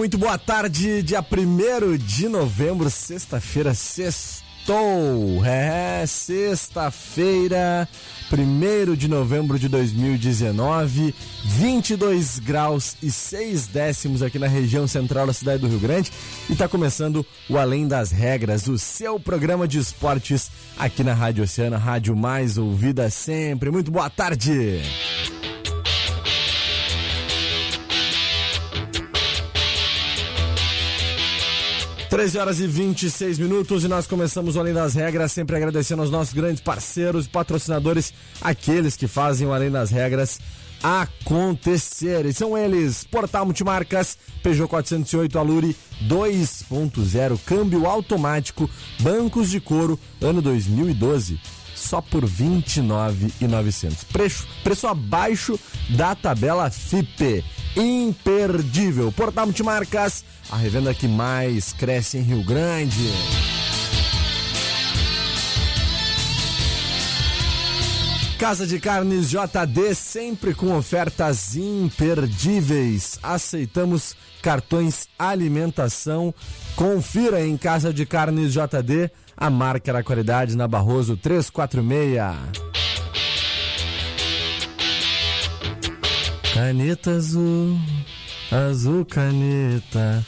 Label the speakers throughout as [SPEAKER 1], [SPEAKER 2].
[SPEAKER 1] Muito boa tarde. Dia 1 de novembro, sexta-feira, sextou. É, sexta-feira, 1 de novembro de 2019, 22 graus e 6 décimos aqui na região central da cidade do Rio Grande. E está começando o Além das Regras, o seu programa de esportes aqui na Rádio Oceana, rádio mais ouvida sempre. Muito boa tarde. 13 horas e 26 minutos e nós começamos o Além das Regras, sempre agradecendo aos nossos grandes parceiros e patrocinadores, aqueles que fazem o Além das Regras acontecer. E são eles: Portal Multimarcas, Peugeot 408 Aluri 2.0, câmbio automático, bancos de couro, ano 2012 só por R$ 29,900. Preço, preço abaixo da tabela FIPE. Imperdível. Portal Multimarcas, a revenda que mais cresce em Rio Grande. Casa de Carnes JD, sempre com ofertas imperdíveis. Aceitamos cartões alimentação. Confira em Casa de Carnes JD a marca da qualidade na Barroso 346. Caneta azul, azul caneta,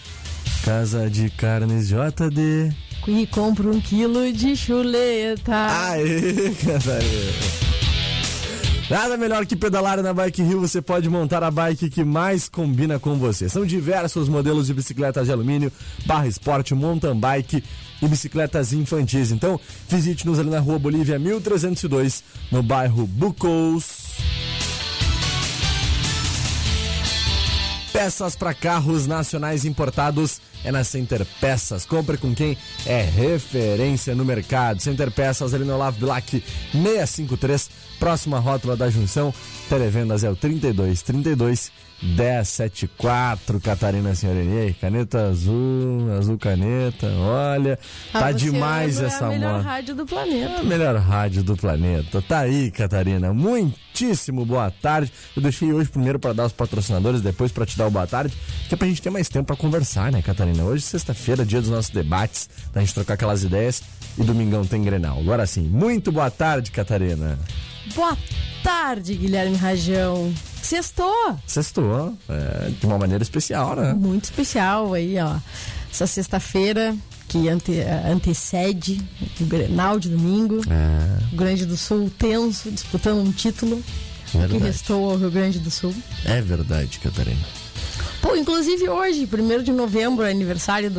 [SPEAKER 1] Casa de Carnes JD.
[SPEAKER 2] E compra um quilo de chuleta.
[SPEAKER 1] Aê, Catarina. Nada melhor que pedalar na Bike Rio, você pode montar a bike que mais combina com você. São diversos modelos de bicicletas de alumínio, barra esporte, mountain bike e bicicletas infantis. Então, visite-nos ali na Rua Bolívia 1302, no bairro Bucous. Peças para carros nacionais importados é na Center Peças. Compre com quem é referência no mercado. Center Peças ali no Olavo Bilac 653, próxima rótula da junção. Televendas é o 32 32 1074, Catarina Senhorini. Caneta azul, azul caneta. Olha,
[SPEAKER 2] A
[SPEAKER 1] tá demais
[SPEAKER 2] é
[SPEAKER 1] essa
[SPEAKER 2] a melhor
[SPEAKER 1] moda.
[SPEAKER 2] rádio do
[SPEAKER 1] É
[SPEAKER 2] planeta.
[SPEAKER 1] a melhor rádio do planeta. Tá aí, Catarina. Muitíssimo boa tarde. Eu deixei hoje primeiro para dar os patrocinadores, depois para te dar o boa tarde, que é pra gente ter mais tempo para conversar, né, Catarina? Hoje, sexta-feira, dia dos nossos debates, da gente trocar aquelas ideias e domingão tem Grenal. Agora sim, muito boa tarde, Catarina.
[SPEAKER 2] Boa tarde, Guilherme Rajão. Sextou.
[SPEAKER 1] Sextou, é, de uma maneira especial, né?
[SPEAKER 2] Muito especial aí, ó. Essa sexta-feira que ante- eh, antecede o Grenal de domingo.
[SPEAKER 1] É,
[SPEAKER 2] Rio Grande do Sul tenso, disputando um título. Que
[SPEAKER 1] verdade.
[SPEAKER 2] restou ao Rio Grande do Sul.
[SPEAKER 1] É verdade, Catarina.
[SPEAKER 2] Pô, inclusive hoje, 1 de novembro, é aniversário de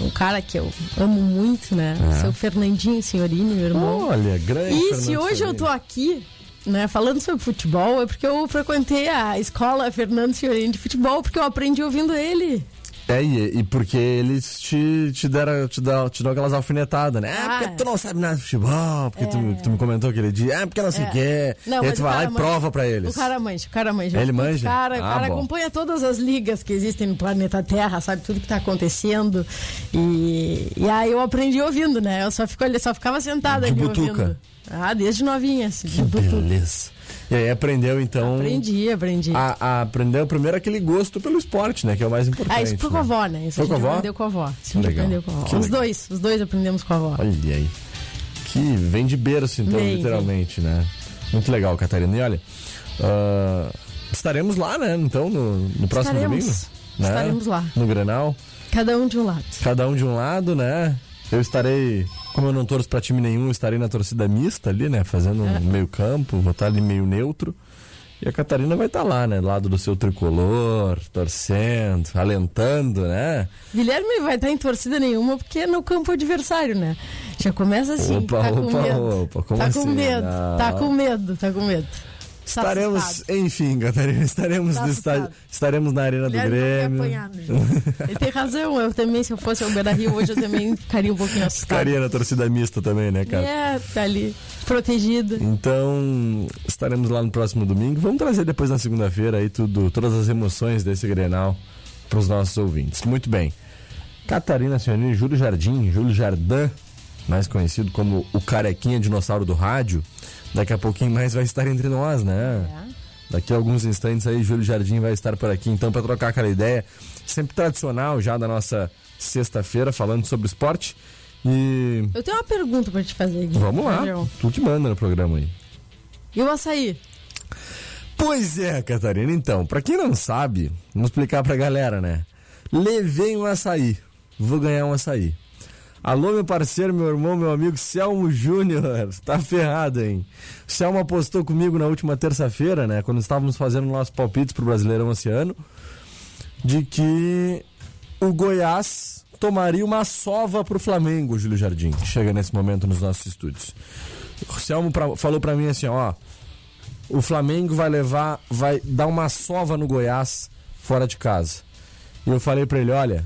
[SPEAKER 2] um, cara que eu amo muito, né?
[SPEAKER 1] É.
[SPEAKER 2] Seu Fernandinho Senhorini, meu irmão.
[SPEAKER 1] Olha, grande.
[SPEAKER 2] E se
[SPEAKER 1] Fernando
[SPEAKER 2] hoje eu
[SPEAKER 1] Soares.
[SPEAKER 2] tô aqui, né, falando sobre futebol, é porque eu frequentei a escola Fernando Senhorini de futebol, porque eu aprendi ouvindo ele.
[SPEAKER 1] É, e, e porque eles te, te deram, te dão, te dão aquelas alfinetadas, né? Ah,
[SPEAKER 2] Ah,
[SPEAKER 1] porque tu não sabe nada de futebol, porque tu, tu me comentou aquele dia, ah, porque não sei o quê.
[SPEAKER 2] Não,
[SPEAKER 1] e aí tu
[SPEAKER 2] o
[SPEAKER 1] vai lá
[SPEAKER 2] cara
[SPEAKER 1] e
[SPEAKER 2] manja.
[SPEAKER 1] prova pra eles.
[SPEAKER 2] O cara manja, o cara manja.
[SPEAKER 1] Ele
[SPEAKER 2] O
[SPEAKER 1] manja?
[SPEAKER 2] cara, o
[SPEAKER 1] Ah,
[SPEAKER 2] cara
[SPEAKER 1] bom.
[SPEAKER 2] acompanha todas as ligas que existem no planeta Terra, sabe tudo que tá acontecendo. E, e aí eu aprendi ouvindo, né? Eu só, fico, só ficava sentada
[SPEAKER 1] De
[SPEAKER 2] ali
[SPEAKER 1] butuca.
[SPEAKER 2] ouvindo. Ah, desde novinha, assim,
[SPEAKER 1] Que
[SPEAKER 2] de butuca.
[SPEAKER 1] beleza. E aí aprendeu, então.
[SPEAKER 2] Aprendi, aprendi.
[SPEAKER 1] A, a- aprendeu primeiro aquele gosto pelo esporte, né? Que é o mais importante.
[SPEAKER 2] Ah, isso pro
[SPEAKER 1] né?
[SPEAKER 2] avó, né? Isso
[SPEAKER 1] Foi
[SPEAKER 2] a gente aprendeu com a avó. Isso a gente
[SPEAKER 1] Legal.
[SPEAKER 2] aprendeu com a avó.
[SPEAKER 1] Que
[SPEAKER 2] Os
[SPEAKER 1] legal.
[SPEAKER 2] dois, os dois aprendemos com a avó.
[SPEAKER 1] Olha aí. Que vem de berço, então,
[SPEAKER 2] Vem,
[SPEAKER 1] literalmente, né? Muito legal, Catarina. E olha, uh, estaremos lá, né? Então, no, no próximo
[SPEAKER 2] Estaremos.
[SPEAKER 1] domingo. Né?
[SPEAKER 2] Estaremos lá.
[SPEAKER 1] No Grenal.
[SPEAKER 2] Cada um de um lado.
[SPEAKER 1] Cada um de um lado, né? Eu estarei, como eu não torço pra time nenhum, estarei na torcida mista ali, né? Fazendo um meio campo, vou estar ali meio neutro. E a Catarina vai estar lá, né? Lado do seu tricolor, torcendo, alentando, né?
[SPEAKER 2] Guilherme vai estar em torcida nenhuma porque é no campo adversário, né? Já começa assim.
[SPEAKER 1] Opa,
[SPEAKER 2] tá com
[SPEAKER 1] opa,
[SPEAKER 2] medo.
[SPEAKER 1] opa, como
[SPEAKER 2] tá
[SPEAKER 1] assim?
[SPEAKER 2] com medo.
[SPEAKER 1] Não.
[SPEAKER 2] Tá com medo, tá com medo. Tá
[SPEAKER 1] Estaremos,
[SPEAKER 2] assustado.
[SPEAKER 1] enfim, Catarina, estaremos,
[SPEAKER 2] Tá
[SPEAKER 1] no estádio,
[SPEAKER 2] assustado.
[SPEAKER 1] estaremos na Arena do Grêmio.
[SPEAKER 2] apanhar? Ele tem razão. Eu também, se eu fosse ao Beira Rio hoje, eu também ficaria um pouquinho assustada.
[SPEAKER 1] Ficaria na torcida mista também, né, cara?
[SPEAKER 2] É, tá ali, protegida.
[SPEAKER 1] Então, estaremos lá no próximo domingo. Vamos trazer depois na segunda-feira aí tudo, todas as emoções desse Grenal para os nossos ouvintes. Muito bem. Catarina Senhorini, Júlio Jardim, Júlio Jardim, mais conhecido como o carequinha dinossauro do rádio. Daqui a pouquinho mais vai estar entre nós, né? Daqui a alguns instantes aí, Júlio Jardim vai estar por aqui, então, para trocar aquela ideia sempre tradicional já da nossa sexta-feira, falando sobre esporte. E
[SPEAKER 2] Eu tenho uma pergunta pra te fazer, Gui.
[SPEAKER 1] vamos lá,
[SPEAKER 2] Gabriel.
[SPEAKER 1] tu que manda no programa aí.
[SPEAKER 2] E o açaí?
[SPEAKER 1] Pois é, Catarina. Então, pra quem não sabe, vamos explicar pra galera, né? Levei um açaí. Vou ganhar um açaí. Alô, meu parceiro, meu irmão, meu amigo Selmo Júnior. Tá ferrado, hein? O Selmo apostou comigo na última terça-feira, né? Quando estávamos fazendo nossos palpites pro Brasileirão esse ano, de que o Goiás tomaria uma sova pro Flamengo, Júlio Jardim, que chega nesse momento nos nossos estúdios. O Selmo pra- falou pra mim assim, ó o Flamengo vai levar, vai dar uma sova no Goiás fora de casa. E eu falei pra ele, olha,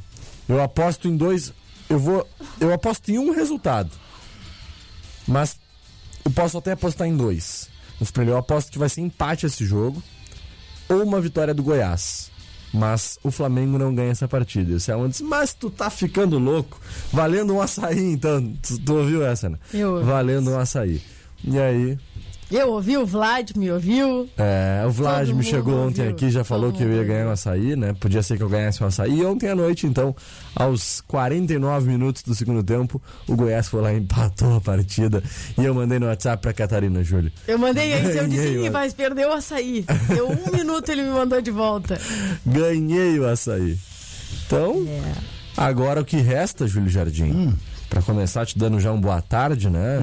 [SPEAKER 1] eu aposto em dois, eu vou, eu aposto em um resultado. Mas eu posso até apostar em dois. Eu aposto que vai ser empate esse jogo ou uma vitória do Goiás. Mas o Flamengo não ganha essa partida. E o Selma disse, mas tu tá ficando louco. Valendo um açaí, então. Tu, tu ouviu essa, né?
[SPEAKER 2] Eu.
[SPEAKER 1] Valendo um açaí. E aí,
[SPEAKER 2] Eu ouvi, o Vlad me ouviu.
[SPEAKER 1] é, o Vlad
[SPEAKER 2] Todo
[SPEAKER 1] me chegou ontem
[SPEAKER 2] ouviu.
[SPEAKER 1] aqui, já
[SPEAKER 2] Todo
[SPEAKER 1] falou que eu ia ganhar um açaí, né? Podia ser que eu ganhasse um açaí. E ontem à noite, então, aos 49 minutos do segundo tempo, o Goiás foi lá e empatou a partida. E eu mandei no WhatsApp pra Catarina, Júlio.
[SPEAKER 2] Eu mandei antes, eu disse, Ih, mas perdeu o açaí. Deu um minuto ele me mandou de volta.
[SPEAKER 1] Ganhei o açaí. Então,
[SPEAKER 2] É.
[SPEAKER 1] agora o que resta, Júlio Jardim, pra começar te dando já um boa tarde, né?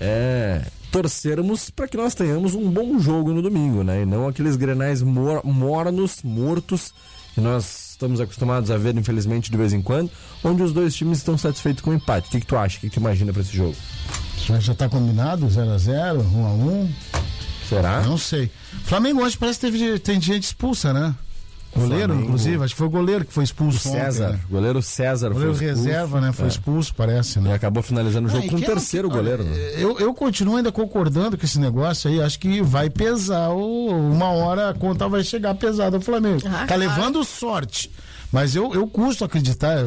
[SPEAKER 1] É torcermos para que nós tenhamos um bom jogo no domingo, né? E não aqueles grenais mor mornos, mortos, que nós estamos acostumados a ver, infelizmente, de vez em quando, onde os dois times estão satisfeitos com o empate. O que, que tu acha? O que, que tu imagina para esse jogo?
[SPEAKER 3] Já, já tá combinado? 0x0, 1x1?
[SPEAKER 1] Será?
[SPEAKER 3] Não sei. Flamengo hoje parece que teve, tem gente expulsa, né? Goleiro,
[SPEAKER 1] Flamengo.
[SPEAKER 3] inclusive. Acho que foi o goleiro que foi
[SPEAKER 1] O
[SPEAKER 3] expulso.
[SPEAKER 1] César,
[SPEAKER 3] Ontem, né?
[SPEAKER 1] o goleiro César
[SPEAKER 3] Goleiro
[SPEAKER 1] foi expulso.
[SPEAKER 3] reserva, né? Foi
[SPEAKER 1] É.
[SPEAKER 3] expulso, parece,
[SPEAKER 1] E
[SPEAKER 3] né?
[SPEAKER 1] acabou finalizando o jogo
[SPEAKER 3] Ah, e
[SPEAKER 1] com o
[SPEAKER 3] é o
[SPEAKER 1] terceiro
[SPEAKER 3] que-
[SPEAKER 1] goleiro. né?
[SPEAKER 3] Eu, eu continuo ainda concordando com esse negócio aí. Acho que vai pesar. o- uma hora a conta vai chegar pesada ao Flamengo.
[SPEAKER 2] Ah,
[SPEAKER 3] tá
[SPEAKER 2] claro.
[SPEAKER 3] levando sorte. Mas eu, eu custo acreditar,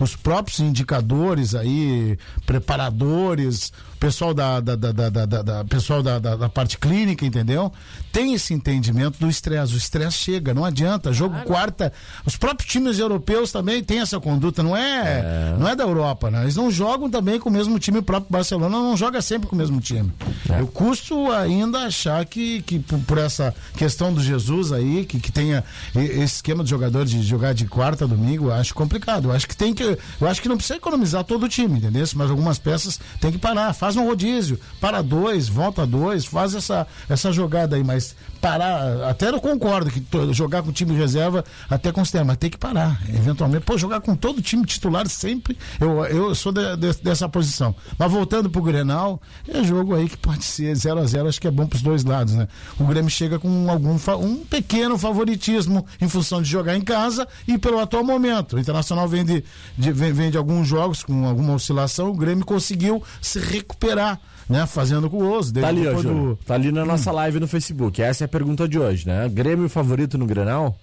[SPEAKER 3] os próprios indicadores aí, preparadores, pessoal da, da, da, da, da- da- da- pessoal da, da, da parte clínica, entendeu? Tem esse entendimento do estresse. O estresse chega, não adianta. Jogo quarta. Os próprios times europeus também têm essa conduta, não é, não é da Europa, né? Eles não jogam também com o mesmo time, o próprio Barcelona não joga sempre com o mesmo time.
[SPEAKER 1] É.
[SPEAKER 3] Eu custo ainda achar que, que por, por essa questão do Jesus aí, que, que tenha esse esquema de jogador de jogar de quarta domingo, acho complicado. Eu acho que tem que. Eu acho que não precisa economizar todo o time, entendeu? Mas algumas peças tem que parar. Faz um rodízio, para dois, volta dois, faz essa, essa jogada aí, mas parar. Até eu concordo que jogar com o time reserva até considera, mas tem que parar. Eventualmente, pô, jogar com todo time titular sempre. Eu, eu sou de- de- dessa posição. Mas voltando pro Grenal, é jogo aí que pode ser 0 a 0 acho que é bom pros dois lados, né? O Grêmio chega com algum um pequeno favoritismo em função de jogar em casa e pelo atual momento. O Internacional vem de, de- vem, vem de alguns jogos com alguma oscilação, o Grêmio conseguiu se recuperar, né? Fazendo com o osso.
[SPEAKER 1] Tá ali, ó,
[SPEAKER 3] do-.
[SPEAKER 1] Tá ali na nossa live no Facebook. Essa é a pergunta de hoje, né? Grêmio favorito no Grenal?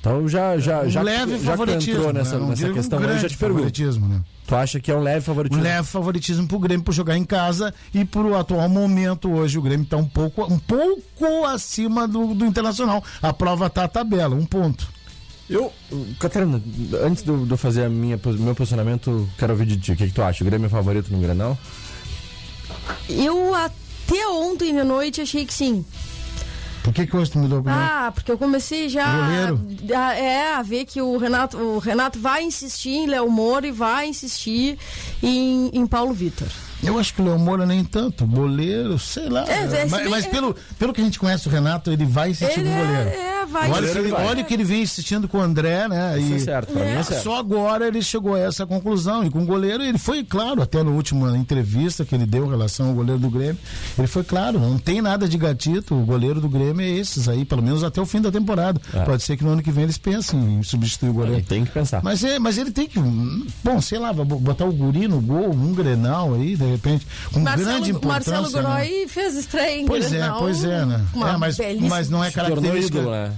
[SPEAKER 1] Então já já
[SPEAKER 3] um
[SPEAKER 1] já,
[SPEAKER 3] leve
[SPEAKER 1] já
[SPEAKER 3] favoritismo.
[SPEAKER 1] entrou nessa,
[SPEAKER 3] né?
[SPEAKER 1] Nessa
[SPEAKER 3] um
[SPEAKER 1] questão aí, eu já te pergunto.
[SPEAKER 3] favoritismo, né?
[SPEAKER 1] Tu acha que é um leve
[SPEAKER 3] Um
[SPEAKER 1] favoritismo?
[SPEAKER 3] leve favoritismo pro Grêmio por jogar em casa e pro atual momento hoje o Grêmio tá um pouco, um pouco acima do, do Internacional. A prova tá a tabela, um ponto.
[SPEAKER 1] Eu, Catarina, antes de eu fazer a minha, meu posicionamento, quero ouvir de ti. O que, que tu acha? O Grêmio é favorito no Grenal?
[SPEAKER 2] Eu até ontem de noite achei que sim.
[SPEAKER 3] Por que, que hoje tu mudou a opinião?
[SPEAKER 2] Ah, porque eu comecei já a, é, a ver que o Renato, o Renato vai insistir em Léo Moura e vai insistir em, em Paulo Vitor.
[SPEAKER 3] Eu acho que o Léo Moura nem tanto. Goleiro, sei lá.
[SPEAKER 2] É, é, se
[SPEAKER 3] mas
[SPEAKER 2] bem-
[SPEAKER 3] mas
[SPEAKER 2] é-
[SPEAKER 3] pelo, pelo que a gente conhece o Renato, ele vai insistir
[SPEAKER 2] Ele
[SPEAKER 3] com o goleiro.
[SPEAKER 2] é, é, vai.
[SPEAKER 3] Olha, o que
[SPEAKER 1] Goleiro
[SPEAKER 3] ele,
[SPEAKER 1] vai.
[SPEAKER 3] olha o que ele vem insistindo com o André, né?
[SPEAKER 1] Isso
[SPEAKER 3] E
[SPEAKER 1] é certo, pra mim é certo.
[SPEAKER 3] Só agora ele chegou a essa conclusão. E com o goleiro, ele foi claro, até na última entrevista que ele deu em relação ao goleiro do Grêmio, ele foi claro, não tem nada de gatito. O goleiro do Grêmio é esses aí, pelo menos até o fim da temporada.
[SPEAKER 1] É.
[SPEAKER 3] Pode ser que no ano que vem eles pensem em substituir o goleiro.
[SPEAKER 1] Ele tem que pensar.
[SPEAKER 3] Mas, é, mas ele tem que, bom, sei lá, vai botar o guri no gol, um grenal aí, de repente, com grande
[SPEAKER 2] Marcelo,
[SPEAKER 3] importância.
[SPEAKER 2] Marcelo
[SPEAKER 3] né?
[SPEAKER 2] Godoy fez estreia em
[SPEAKER 3] Pois é,
[SPEAKER 2] Grenal,
[SPEAKER 3] pois é, né?
[SPEAKER 2] uma
[SPEAKER 3] É, mas, mas não é característica.
[SPEAKER 1] ídolo, né?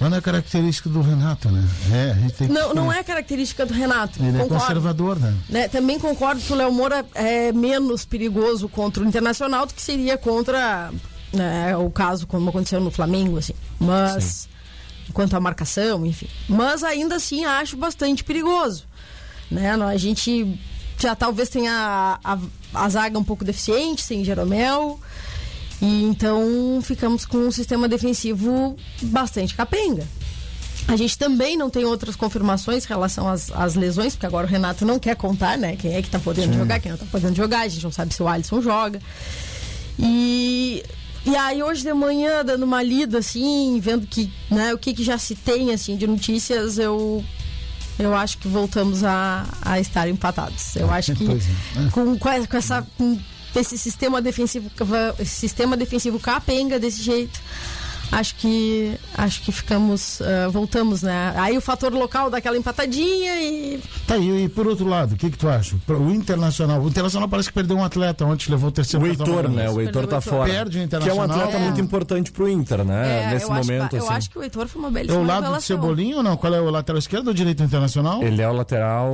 [SPEAKER 3] Mas não é característica do Renato, né? É, a gente tem que-
[SPEAKER 2] Não, não é característica do Renato.
[SPEAKER 3] Ele é
[SPEAKER 2] concordo.
[SPEAKER 3] conservador, né?
[SPEAKER 2] Né, Também concordo que o Léo Moura é menos perigoso contra o Internacional do que seria contra né, o caso como aconteceu no Flamengo, assim. Mas quanto à marcação, enfim. Mas ainda assim acho bastante perigoso. Né? A gente já talvez tenha a, a, a zaga um pouco deficiente, sem Jeromel. E então ficamos com um sistema defensivo bastante capenga. A gente também não tem outras confirmações em relação às, às lesões, porque agora o Renato não quer contar, né? Quem é que tá podendo jogar, quem não tá podendo jogar, a gente não sabe se o Alisson joga. E, e aí hoje de manhã, dando uma lida assim, vendo que, né, o que, que já se tem assim de notícias, eu eu acho que voltamos a, a estar empatados. Eu acho que
[SPEAKER 3] Pois é.
[SPEAKER 2] com, com essa- com essa com esse sistema defensivo sistema defensivo capenga desse jeito acho que acho que ficamos ah, voltamos né aí o fator local daquela empatadinha e
[SPEAKER 3] Tá aí, e por outro lado, o que que tu acha? O Internacional, o Internacional parece que perdeu um atleta ontem, levou o terceiro
[SPEAKER 1] O Heitor, né? O Heitor tá
[SPEAKER 2] Heitor.
[SPEAKER 1] fora.
[SPEAKER 3] Perde o
[SPEAKER 1] Que é um
[SPEAKER 3] Internacional.
[SPEAKER 1] atleta
[SPEAKER 2] É.
[SPEAKER 1] muito importante pro Inter, né?
[SPEAKER 2] é,
[SPEAKER 1] Nesse
[SPEAKER 2] eu, acho,
[SPEAKER 1] momento,
[SPEAKER 2] eu
[SPEAKER 1] assim.
[SPEAKER 2] acho que o Heitor foi uma
[SPEAKER 3] É
[SPEAKER 2] belíssima
[SPEAKER 3] o lado do. Cebolinha ou não? Qual é o lateral esquerdo ou direito Internacional?
[SPEAKER 1] Ele é o lateral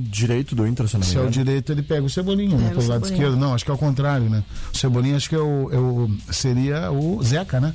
[SPEAKER 1] direito do Inter, se eu
[SPEAKER 3] é o direito, ele pega o Cebolinha, né? Pelo lado esquerdo. Não, acho que é o contrário, né? O Cebolinha acho que é o, é o- seria o Zeca, né?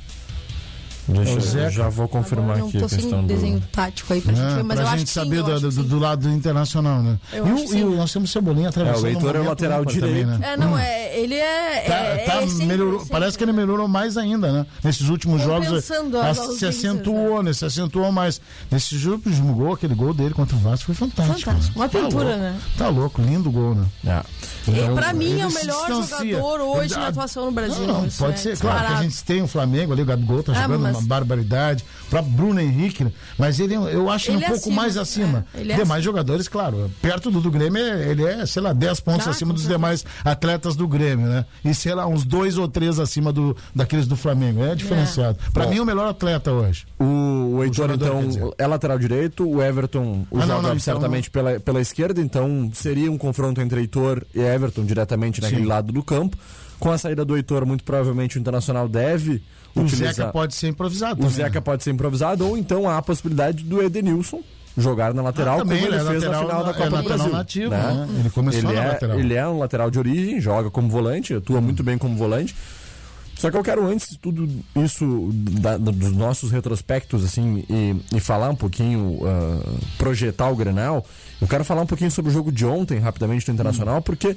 [SPEAKER 1] Deixa,
[SPEAKER 3] É
[SPEAKER 1] eu já vou confirmar
[SPEAKER 2] Agora não
[SPEAKER 1] aqui a
[SPEAKER 2] tô sem
[SPEAKER 1] questão do...
[SPEAKER 2] desenho tático aí pra gente
[SPEAKER 3] É,
[SPEAKER 2] ver, mas
[SPEAKER 3] pra
[SPEAKER 2] eu acho
[SPEAKER 3] gente
[SPEAKER 2] que
[SPEAKER 3] saber
[SPEAKER 2] sim, eu
[SPEAKER 3] do,
[SPEAKER 2] acho
[SPEAKER 3] do, do lado do Internacional, né?
[SPEAKER 2] Eu
[SPEAKER 3] e,
[SPEAKER 2] acho
[SPEAKER 3] o, e o, nós temos Cebolinha atravessando
[SPEAKER 1] É, o Heitor é o lateral
[SPEAKER 3] ímpar
[SPEAKER 1] direito.
[SPEAKER 3] né?
[SPEAKER 2] É, não,
[SPEAKER 3] Hum.
[SPEAKER 2] é, ele é.
[SPEAKER 3] Tá,
[SPEAKER 2] é,
[SPEAKER 3] tá
[SPEAKER 2] é sempre,
[SPEAKER 3] melhorou,
[SPEAKER 2] sempre.
[SPEAKER 3] parece que ele melhorou mais ainda, né? Nesses últimos jogos
[SPEAKER 2] Compensando
[SPEAKER 3] a- se acentuou, né? Se acentuou mais. Nesse jogo, o gol, aquele gol dele contra o Vasco foi fantástico.
[SPEAKER 2] Fantástico.
[SPEAKER 3] né?
[SPEAKER 2] Uma pintura,
[SPEAKER 3] tá louco.
[SPEAKER 2] né?
[SPEAKER 3] Tá louco, lindo gol, né?
[SPEAKER 1] É.
[SPEAKER 2] E pra mim é o melhor jogador hoje
[SPEAKER 3] Ele-
[SPEAKER 2] na atuação no Brasil.
[SPEAKER 3] Não,
[SPEAKER 2] Isso
[SPEAKER 3] pode
[SPEAKER 2] é
[SPEAKER 3] ser, claro que a gente tem o Flamengo ali, o Gabigol tá
[SPEAKER 2] Ah,
[SPEAKER 3] jogando
[SPEAKER 2] mas-
[SPEAKER 3] uma barbaridade. Próprio Bruno Henrique, né? mas ele, eu acho ele um
[SPEAKER 2] é
[SPEAKER 3] pouco
[SPEAKER 2] acima,
[SPEAKER 3] mais acima.
[SPEAKER 2] é, ele é
[SPEAKER 3] demais jogadores, claro. Perto do, do Grêmio, ele é, sei lá, 10 pontos acima dos
[SPEAKER 2] certeza.
[SPEAKER 3] demais atletas do Grêmio, né? E sei lá, uns dois ou três acima do, daqueles do Flamengo. É diferenciado. Pra
[SPEAKER 1] Bom.
[SPEAKER 3] mim, é o melhor atleta hoje.
[SPEAKER 1] O, o Heitor, então, é lateral direito, o Everton o
[SPEAKER 3] Ah, não,
[SPEAKER 1] joga
[SPEAKER 3] não, então-
[SPEAKER 1] certamente pela, pela esquerda, então seria um confronto entre Heitor e Everton diretamente naquele
[SPEAKER 3] Sim.
[SPEAKER 1] lado do campo. Com a saída do Heitor, muito provavelmente o Internacional deve
[SPEAKER 3] O
[SPEAKER 1] utilizar...
[SPEAKER 3] Zeca pode ser improvisado.
[SPEAKER 1] O Zeca
[SPEAKER 3] né?
[SPEAKER 1] pode ser improvisado, ou então há a possibilidade do Edenilson jogar na lateral,
[SPEAKER 3] Ah, também,
[SPEAKER 1] como ele
[SPEAKER 3] ele é
[SPEAKER 1] fez na
[SPEAKER 3] lateral
[SPEAKER 1] final da
[SPEAKER 3] na-
[SPEAKER 1] Copa
[SPEAKER 3] é
[SPEAKER 1] do Brasil.
[SPEAKER 3] nativo, né? Ele começou
[SPEAKER 1] ele
[SPEAKER 3] na
[SPEAKER 1] é,
[SPEAKER 3] lateral.
[SPEAKER 1] Ele é um lateral de origem, joga como volante, atua muito bem como volante. Só que eu quero, antes de tudo isso, da- dos nossos retrospectos, assim, e, e falar um pouquinho, ah, projetar o Grenal, eu quero falar um pouquinho sobre o jogo de ontem, rapidamente, do Internacional, porque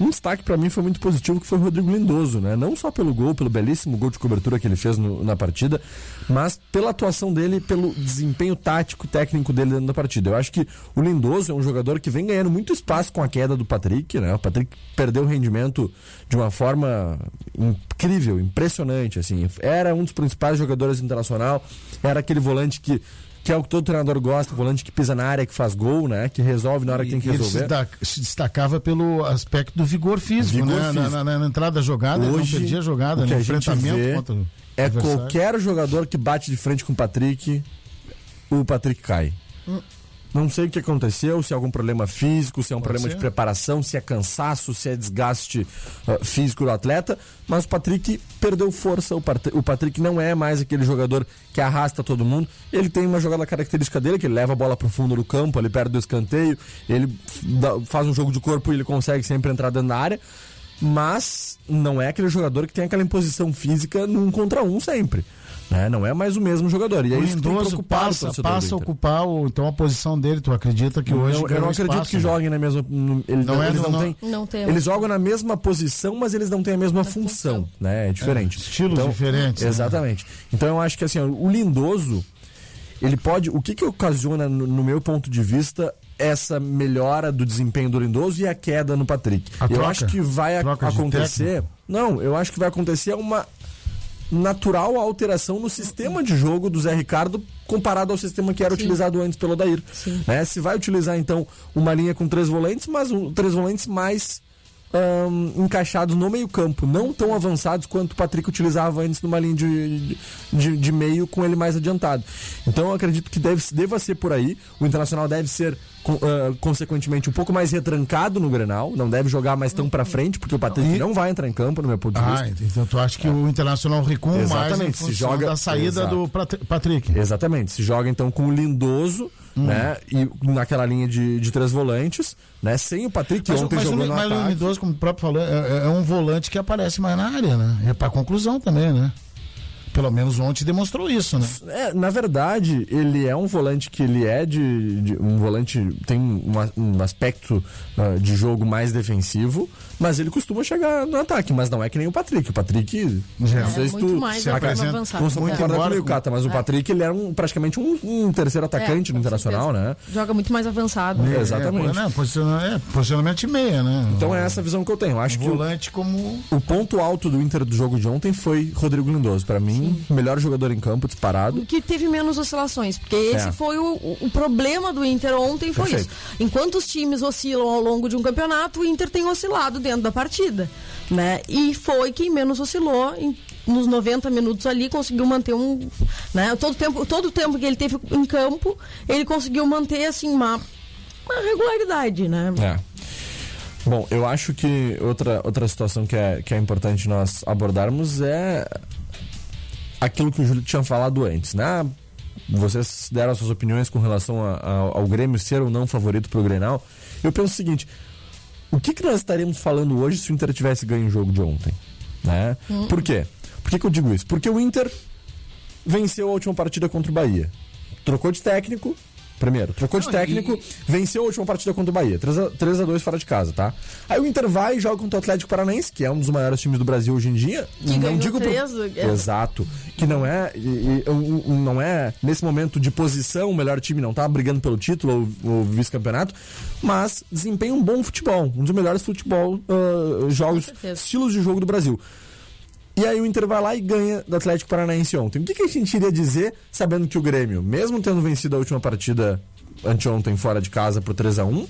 [SPEAKER 1] um destaque pra mim foi muito positivo, que foi o Rodrigo Lindoso, né? Não só pelo gol, pelo belíssimo gol de cobertura que ele fez no- na partida, mas pela atuação dele, pelo desempenho tático técnico dele dentro da partida. Eu acho que o Lindoso é um jogador que vem ganhando muito espaço com a queda do Patrick, né? O Patrick perdeu o rendimento de uma forma incrível, impressionante, assim. Era um dos principais jogadores do internacional, era aquele volante que que é o que todo treinador gosta, volante que pisa na área, que faz gol, né? Que resolve na hora que tem que
[SPEAKER 3] ele
[SPEAKER 1] resolver.
[SPEAKER 3] da- se destacava pelo aspecto do vigor físico,
[SPEAKER 1] Vigor
[SPEAKER 3] né? Na-
[SPEAKER 1] físico.
[SPEAKER 3] Na, na- na entrada da jogada, ele não
[SPEAKER 1] Hoje,
[SPEAKER 3] perdia a jogada,
[SPEAKER 1] o que
[SPEAKER 3] no
[SPEAKER 1] a gente
[SPEAKER 3] enfrentamento
[SPEAKER 1] vê
[SPEAKER 3] contra o
[SPEAKER 1] É qualquer jogador que bate de frente com o Patrick, o Patrick cai. Não sei o que aconteceu, se é algum problema físico, se é um problema
[SPEAKER 3] ser.
[SPEAKER 1] de preparação, se é cansaço, se é desgaste ah, físico do atleta, mas o Patrick perdeu força. O, Pat- o Patrick não é mais aquele jogador que arrasta todo mundo. Ele tem uma jogada característica dele, que ele leva a bola pro fundo do campo, ali perto do escanteio, ele faz um jogo de corpo e ele consegue sempre entrar dentro da área. mas não é aquele jogador que tem aquela imposição física num contra um sempre. Né? Não é mais o mesmo jogador. E é
[SPEAKER 3] o
[SPEAKER 1] isso que tem
[SPEAKER 3] Lindoso
[SPEAKER 1] preocupado o
[SPEAKER 3] passa, passa a ocupar o, então a posição dele. Tu acredita que hoje
[SPEAKER 1] eu, eu não acredito
[SPEAKER 3] espaço,
[SPEAKER 1] que
[SPEAKER 3] né?
[SPEAKER 1] joguem na mesma. no- Eles
[SPEAKER 3] Não
[SPEAKER 1] não,
[SPEAKER 3] é
[SPEAKER 1] eles não,
[SPEAKER 3] não-
[SPEAKER 1] têm.
[SPEAKER 2] Não tem.
[SPEAKER 1] Eles jogam na mesma posição, mas eles não têm a mesma função,
[SPEAKER 2] função.
[SPEAKER 1] né? É diferente.
[SPEAKER 3] estilos diferentes, né?
[SPEAKER 1] Exatamente. Então eu acho que assim, o Lindoso, ele pode. O que que ocasiona, no, no meu ponto de vista, essa melhora do desempenho do Lindoso e a queda no Patrick?
[SPEAKER 3] A
[SPEAKER 1] eu
[SPEAKER 3] troca?
[SPEAKER 1] acho que vai a- acontecer. Não, eu acho que vai acontecer uma natural alteração no sistema de jogo do Zé Ricardo comparado ao sistema que era utilizado antes pelo Odair.
[SPEAKER 2] Sim.
[SPEAKER 1] Né? Se vai utilizar então uma linha com três volantes, mas um, três volantes mais ahn, encaixados no meio campo, não tão avançados quanto o Patrick utilizava antes numa linha de, de, de meio com ele mais adiantado. Então eu acredito que deve, deva ser por aí. O Internacional deve ser ah, consequentemente um pouco mais retrancado no Grenal, não deve jogar mais tão pra frente, porque o Patrick
[SPEAKER 3] E-
[SPEAKER 1] não vai entrar em campo no meu ponto de
[SPEAKER 3] Ah,
[SPEAKER 1] vista.
[SPEAKER 3] então tu acha que o Internacional recua mais
[SPEAKER 1] Exatamente, se
[SPEAKER 3] função
[SPEAKER 1] joga-
[SPEAKER 3] da saída
[SPEAKER 1] Exato.
[SPEAKER 3] do Pat- Patrick.
[SPEAKER 1] Exatamente. Se joga então com o Lindoso,
[SPEAKER 3] Hum.
[SPEAKER 1] né? E naquela linha de, de três volantes, né? Sem o Patrick, que
[SPEAKER 3] Mas,
[SPEAKER 1] ontem
[SPEAKER 3] mas, o,
[SPEAKER 1] jogou no
[SPEAKER 3] mas o
[SPEAKER 1] ataque.
[SPEAKER 3] Lindoso, como o próprio falou, é, é um volante que aparece mais na área, né? É pra conclusão também, né? Pelo menos ontem demonstrou isso, né?
[SPEAKER 1] É, na verdade, ele é um volante que ele é de, de- um volante tem um, um aspecto ah, de jogo mais defensivo, mas ele costuma chegar no ataque, mas não é que nem o Patrick. O Patrick,
[SPEAKER 3] Já.
[SPEAKER 1] não sei
[SPEAKER 2] É
[SPEAKER 1] se tu
[SPEAKER 2] mais
[SPEAKER 3] se apresenta-
[SPEAKER 2] avançado.
[SPEAKER 1] Não
[SPEAKER 3] Muito
[SPEAKER 1] concorda
[SPEAKER 3] embora
[SPEAKER 1] comigo,
[SPEAKER 3] com-
[SPEAKER 1] Cata, mas o Patrick ele era um, praticamente um, um terceiro atacante
[SPEAKER 2] É,
[SPEAKER 1] no Internacional,
[SPEAKER 2] certeza.
[SPEAKER 1] né?
[SPEAKER 2] Joga muito mais avançado.
[SPEAKER 1] É, exatamente.
[SPEAKER 3] É, né? Posiciona- é, posicionamento de meia, né?
[SPEAKER 1] Então é essa a visão que eu tenho. Acho que o,
[SPEAKER 3] volante como.
[SPEAKER 1] o ponto alto do Inter do jogo de ontem foi Rodrigo Lindoso. Pra mim, melhor jogador em campo, disparado.
[SPEAKER 2] que teve menos oscilações, porque esse
[SPEAKER 1] É.
[SPEAKER 2] foi o, o- o problema do Inter ontem, foi
[SPEAKER 1] Perfeito.
[SPEAKER 2] isso. Enquanto os times oscilam ao longo de um campeonato, o Inter tem oscilado dentro da partida, né? E foi quem menos oscilou em- nos 90 minutos ali, conseguiu manter um, né? Todo tempo, todo o tempo que ele teve em campo, ele conseguiu manter assim uma, uma regularidade, né?
[SPEAKER 1] É. Bom, eu acho que outra, outra situação que é, que é importante nós abordarmos é aquilo que o Júlio tinha falado antes, né? Vocês deram as suas opiniões com relação a- a- ao Grêmio ser ou não favorito pro Grenal. Eu penso o seguinte: o que, que nós estaríamos falando hoje se o Inter tivesse ganho o jogo de ontem? Né? Por quê? Por que, que eu digo isso? Porque o Inter venceu a última partida contra o Bahia. Trocou de técnico, primeiro. Trocou de
[SPEAKER 3] Não,
[SPEAKER 1] técnico,
[SPEAKER 3] e-
[SPEAKER 1] venceu a última partida contra o Bahia. 3 a 2 fora de casa, tá? Aí o Inter vai e joga contra o Atlético Paranaense, que é um dos maiores times do Brasil hoje em dia.
[SPEAKER 2] Que ganhou três, é.
[SPEAKER 1] Exato. Que não é, e- e- um- um- não é, nesse momento de posição, o melhor time não tá brigando pelo título ou, ou vice-campeonato, mas desempenha um bom futebol. Um dos melhores futebol, ah, jogos, estilos de jogo do Brasil. E aí o Inter vai lá e ganha do Atlético Paranaense ontem. O que, que a gente iria dizer sabendo que o Grêmio, mesmo tendo vencido a última partida anteontem fora de casa por 3 a 1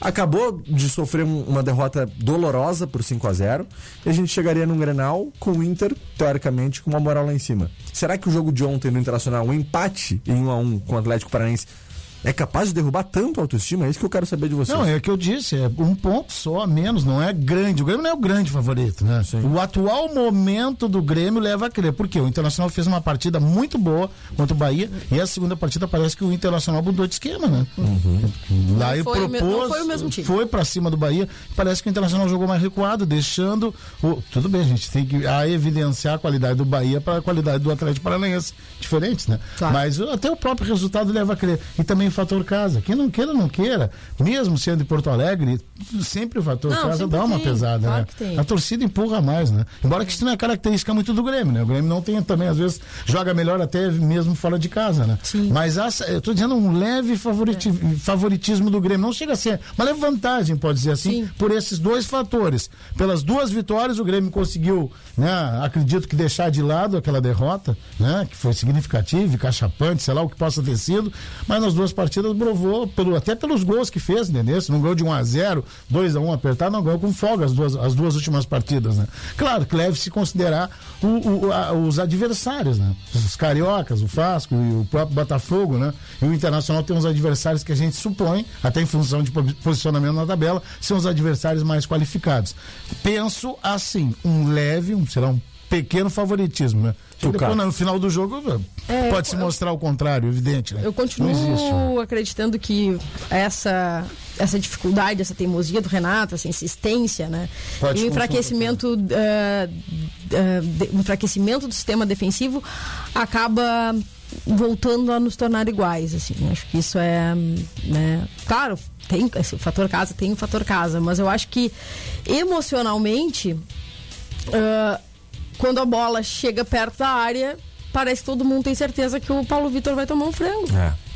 [SPEAKER 1] acabou de sofrer um- uma derrota dolorosa por 5 a 0 e a gente chegaria num Grenal com o Inter, teoricamente, com uma moral lá em cima. Será que o jogo de ontem no Internacional, um empate em 1 a 1 com o Atlético Paranaense, é capaz de derrubar tanto a autoestima? É isso que eu quero saber de vocês.
[SPEAKER 3] Não, é o que eu disse, é um ponto só a menos, não é grande. O Grêmio não é o grande favorito, né? O atual momento do Grêmio leva a crer. Porque o Internacional fez uma partida muito boa contra o Bahia e a segunda partida parece que o Internacional mudou de esquema, né? Lá
[SPEAKER 2] Não
[SPEAKER 3] ele
[SPEAKER 2] me-
[SPEAKER 3] propôs,
[SPEAKER 2] não foi o mesmo time.
[SPEAKER 3] foi pra cima do Bahia. Parece que o Internacional jogou mais recuado, deixando. O, tudo bem, a gente tem que a evidenciar a qualidade do Bahia para a qualidade do Atlético Paranaense. Diferentes, né?
[SPEAKER 2] Claro.
[SPEAKER 3] Mas até o próprio resultado leva a crer. E também fator casa. Quem não queira, não queira. Mesmo sendo de Porto Alegre, sempre o fator
[SPEAKER 2] Não,
[SPEAKER 3] casa dá uma
[SPEAKER 2] tem,
[SPEAKER 3] pesada,
[SPEAKER 2] claro
[SPEAKER 3] né?
[SPEAKER 2] que tem.
[SPEAKER 3] A torcida empurra mais, né? Embora que isso não é característica muito do Grêmio, né? O Grêmio não tem também, às vezes, joga melhor até mesmo fora de casa, né?
[SPEAKER 2] Sim.
[SPEAKER 3] Mas eu tô dizendo um leve favoriti- favoritismo do Grêmio. Não chega a ser uma leve vantagem, pode dizer assim,
[SPEAKER 2] Sim.
[SPEAKER 3] por esses dois fatores. Pelas duas vitórias, o Grêmio conseguiu, né? Acredito que deixar de lado aquela derrota, né? Que foi significativa, cachapante, sei lá o que possa ter sido. Mas nas duas partidas provou, pelo, até pelos gols que fez, entendeu? Se não ganhou de 1 a 0 2 a 1 apertado, não ganhou com folga as duas, as duas últimas partidas, né? Claro que deve se considerar o- o- a- os adversários, né? Os cariocas, o Fasco e o próprio Botafogo, né? E o Internacional tem uns adversários que a gente supõe, até em função de po- posicionamento na tabela, são os adversários mais qualificados. Penso assim, um leve, um, será um pequeno favoritismo, né? Depois,
[SPEAKER 1] cara.
[SPEAKER 3] no final do jogo,
[SPEAKER 2] É,
[SPEAKER 3] pode se mostrar o contrário, evidente, né?
[SPEAKER 2] Eu continuo
[SPEAKER 3] existe.
[SPEAKER 2] acreditando que essa essa dificuldade, essa teimosia do Renato, essa insistência, né?
[SPEAKER 3] Pode
[SPEAKER 2] e o enfraquecimento, uh, uh, de, enfraquecimento do sistema defensivo acaba voltando a nos tornar iguais, assim. Acho que isso é, né? Claro, tem esse fator casa, tem o fator casa, mas eu acho que emocionalmente, uh, quando a bola chega perto da área, parece que todo mundo tem certeza que o Paulo Vitor vai tomar um frango.
[SPEAKER 1] É.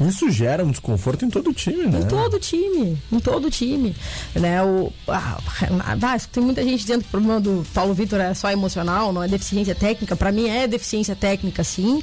[SPEAKER 1] Isso gera um desconforto em todo o time, né?
[SPEAKER 2] Em todo o time, em todo o time. Né? O, ah, tem muita gente dizendo que o problema do Paulo Vitor é só emocional, não é deficiência técnica. Para mim é deficiência técnica, sim,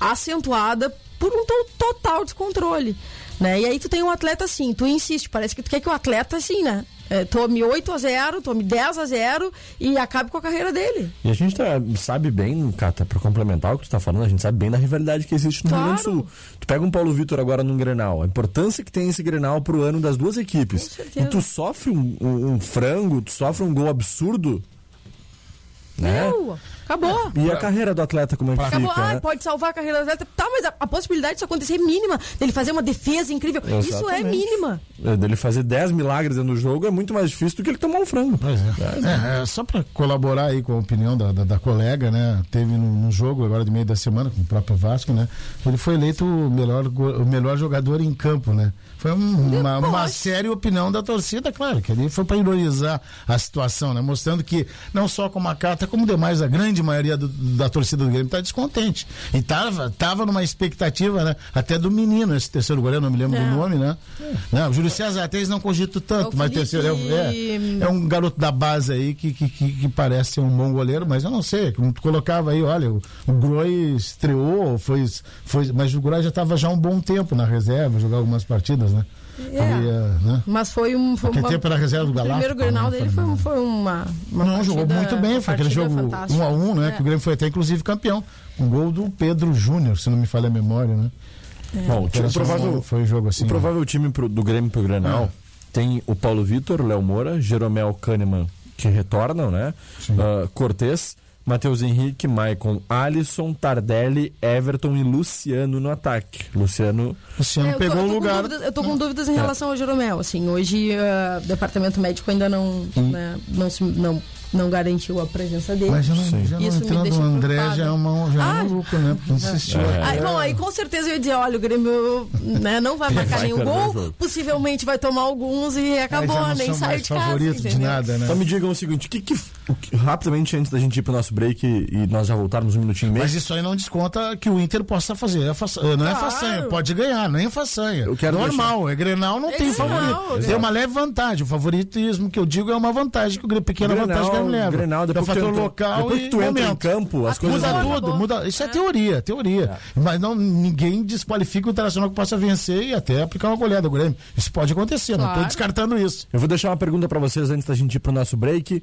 [SPEAKER 2] acentuada por um total descontrole. Né? E aí tu tem um atleta assim, tu insiste, parece que tu quer que o atleta assim, né? é, tome 8 a 0 tome 10 a 0 e acabe com a carreira dele.
[SPEAKER 1] E a gente tá, sabe bem, Cata, para complementar o que tu tá falando, a gente sabe bem da rivalidade que existe no claro. Rio Grande do Sul. Tu pega um Paulo Vitor agora num Grenal, a importância que tem esse Grenal pro ano das duas equipes. E tu sofre um, um, um frango, tu sofre um gol absurdo. Né?
[SPEAKER 2] Meu. Acabou.
[SPEAKER 1] E a carreira do atleta, como é que
[SPEAKER 2] Acabou.
[SPEAKER 1] fica?
[SPEAKER 2] Ah,
[SPEAKER 1] né?
[SPEAKER 2] pode salvar a carreira do atleta. Tá, mas a, a, possibilidade disso acontecer é mínima. Dele fazer uma defesa incrível. Exatamente. Isso é mínima.
[SPEAKER 1] É, dele fazer 10 milagres do jogo é muito mais difícil do que ele tomar um frango.
[SPEAKER 3] É. É, é, só para colaborar aí com a opinião da, da, da colega, né? Teve no, no, jogo agora de meio da semana com o próprio Vasco, né? Ele foi eleito o melhor, o melhor jogador em campo, né? Foi um, uma, uma séria opinião da torcida, claro, que ali foi para ironizar a situação, né? Mostrando que não só com a carta, como demais, a grande maioria do, da torcida do Grêmio está descontente. E tava, tava numa expectativa, né? Até do menino, esse terceiro goleiro, não me lembro é. do nome, né? É. Não, o Júlio César até não cogito tanto, é mas terceiro é, é, é, um garoto da base aí que, que, que, que, parece ser um bom goleiro, mas eu não sei. Tu colocava aí, olha, o, o Groi estreou, foi, foi, mas o Groi já estava já um bom tempo na reserva, jogar algumas partidas né?
[SPEAKER 2] É, né? Mas foi um. Foi
[SPEAKER 3] uma, tempo reserva do Galáctico.
[SPEAKER 2] O primeiro Grenal né? dele foi, foi uma, uma.
[SPEAKER 3] Não, jogou muito bem, foi aquele jogo 1 um a 1 um, né? É. Que o Grêmio foi até inclusive campeão. Um gol do Pedro Júnior, se não me falha a memória, né?
[SPEAKER 1] É. Bom, o, time, provável, foi um jogo assim. O provável né? time pro, do Grêmio pro Grenal é. tem o Paulo Vitor, Léo Moura, Jeromel Kahneman, que retornam, né? Uh, Cortez Matheus Henrique, Maicon, Alisson, Tardelli, Everton e Luciano no ataque. Luciano,
[SPEAKER 3] Luciano é, pegou o lugar.
[SPEAKER 2] Dúvidas, eu tô com dúvidas em é. relação ao Jeromel. Assim, hoje uh, o departamento médico ainda não, hum. né, não, se, não não garantiu a presença dele.
[SPEAKER 3] Mas já não, já não Isso entrando o André já é, uma, já ah, é um maluco, né? Porque insistiu.
[SPEAKER 2] É. Aí, bom, aí com certeza eu ia dizer, olha, o Grêmio né, não vai marcar vai nenhum gol, possivelmente vai tomar alguns e acabou, nem saiu de casa. favorito
[SPEAKER 3] de nada, né?
[SPEAKER 1] Só me digam o seguinte, que, que, que, rapidamente antes da gente ir pro nosso break e, e nós já voltarmos um minutinho e meio.
[SPEAKER 3] Mas isso aí não desconta que o Inter possa fazer. É façanha, não é claro. é façanha, pode ganhar, é façanha. Eu quero Normal, deixar. é Grenal, não é tem Grenal, favorito. Tem uma leve vantagem. O favoritismo que eu digo é uma vantagem que o Grêmio pequena Grenal, vantagem ele leva.
[SPEAKER 1] Grenal, depois
[SPEAKER 3] é fator local
[SPEAKER 1] depois que tu
[SPEAKER 3] momento.
[SPEAKER 1] entra em campo, as coisas
[SPEAKER 3] muda tudo, muda. Isso é, é teoria, teoria. É. Mas não ninguém desqualifica o Internacional que possa vencer e até aplicar uma goleada do Grêmio. Isso pode acontecer, claro. não estou descartando isso.
[SPEAKER 1] Eu vou deixar uma pergunta para vocês antes da gente ir pro nosso break.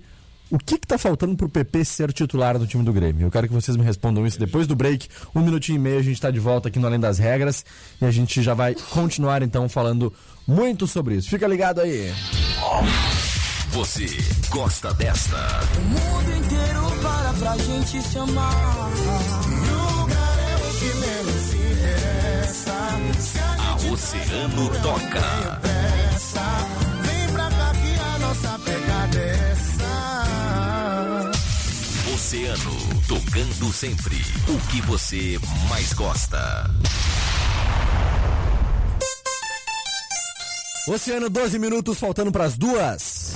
[SPEAKER 1] O que está faltando para o PP ser titular do time do Grêmio? Eu quero que vocês me respondam isso depois do break. Um minutinho e meio a gente está de volta aqui no Além das Regras e a gente já vai continuar então falando muito sobre isso. Fica ligado aí.
[SPEAKER 4] Você gosta desta?
[SPEAKER 5] O mundo inteiro para pra gente se amar. Lugar é o que menos se interessa. Se a,
[SPEAKER 4] a Oceano toca.
[SPEAKER 5] Pressa, vem pra cá que a nossa pegada é essa.
[SPEAKER 4] Oceano, tocando sempre o que você mais gosta.
[SPEAKER 1] Oceano, 12 minutos faltando para as duas.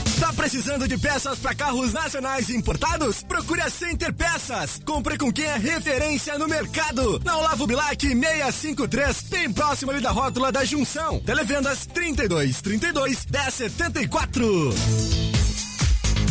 [SPEAKER 6] Tá precisando de peças para carros nacionais importados? Procure a Center Peças. Compre com quem é referência no mercado. Na Olavo Bilac 653, bem próximo ali da rótula da Junção. Televendas 32 32 1074.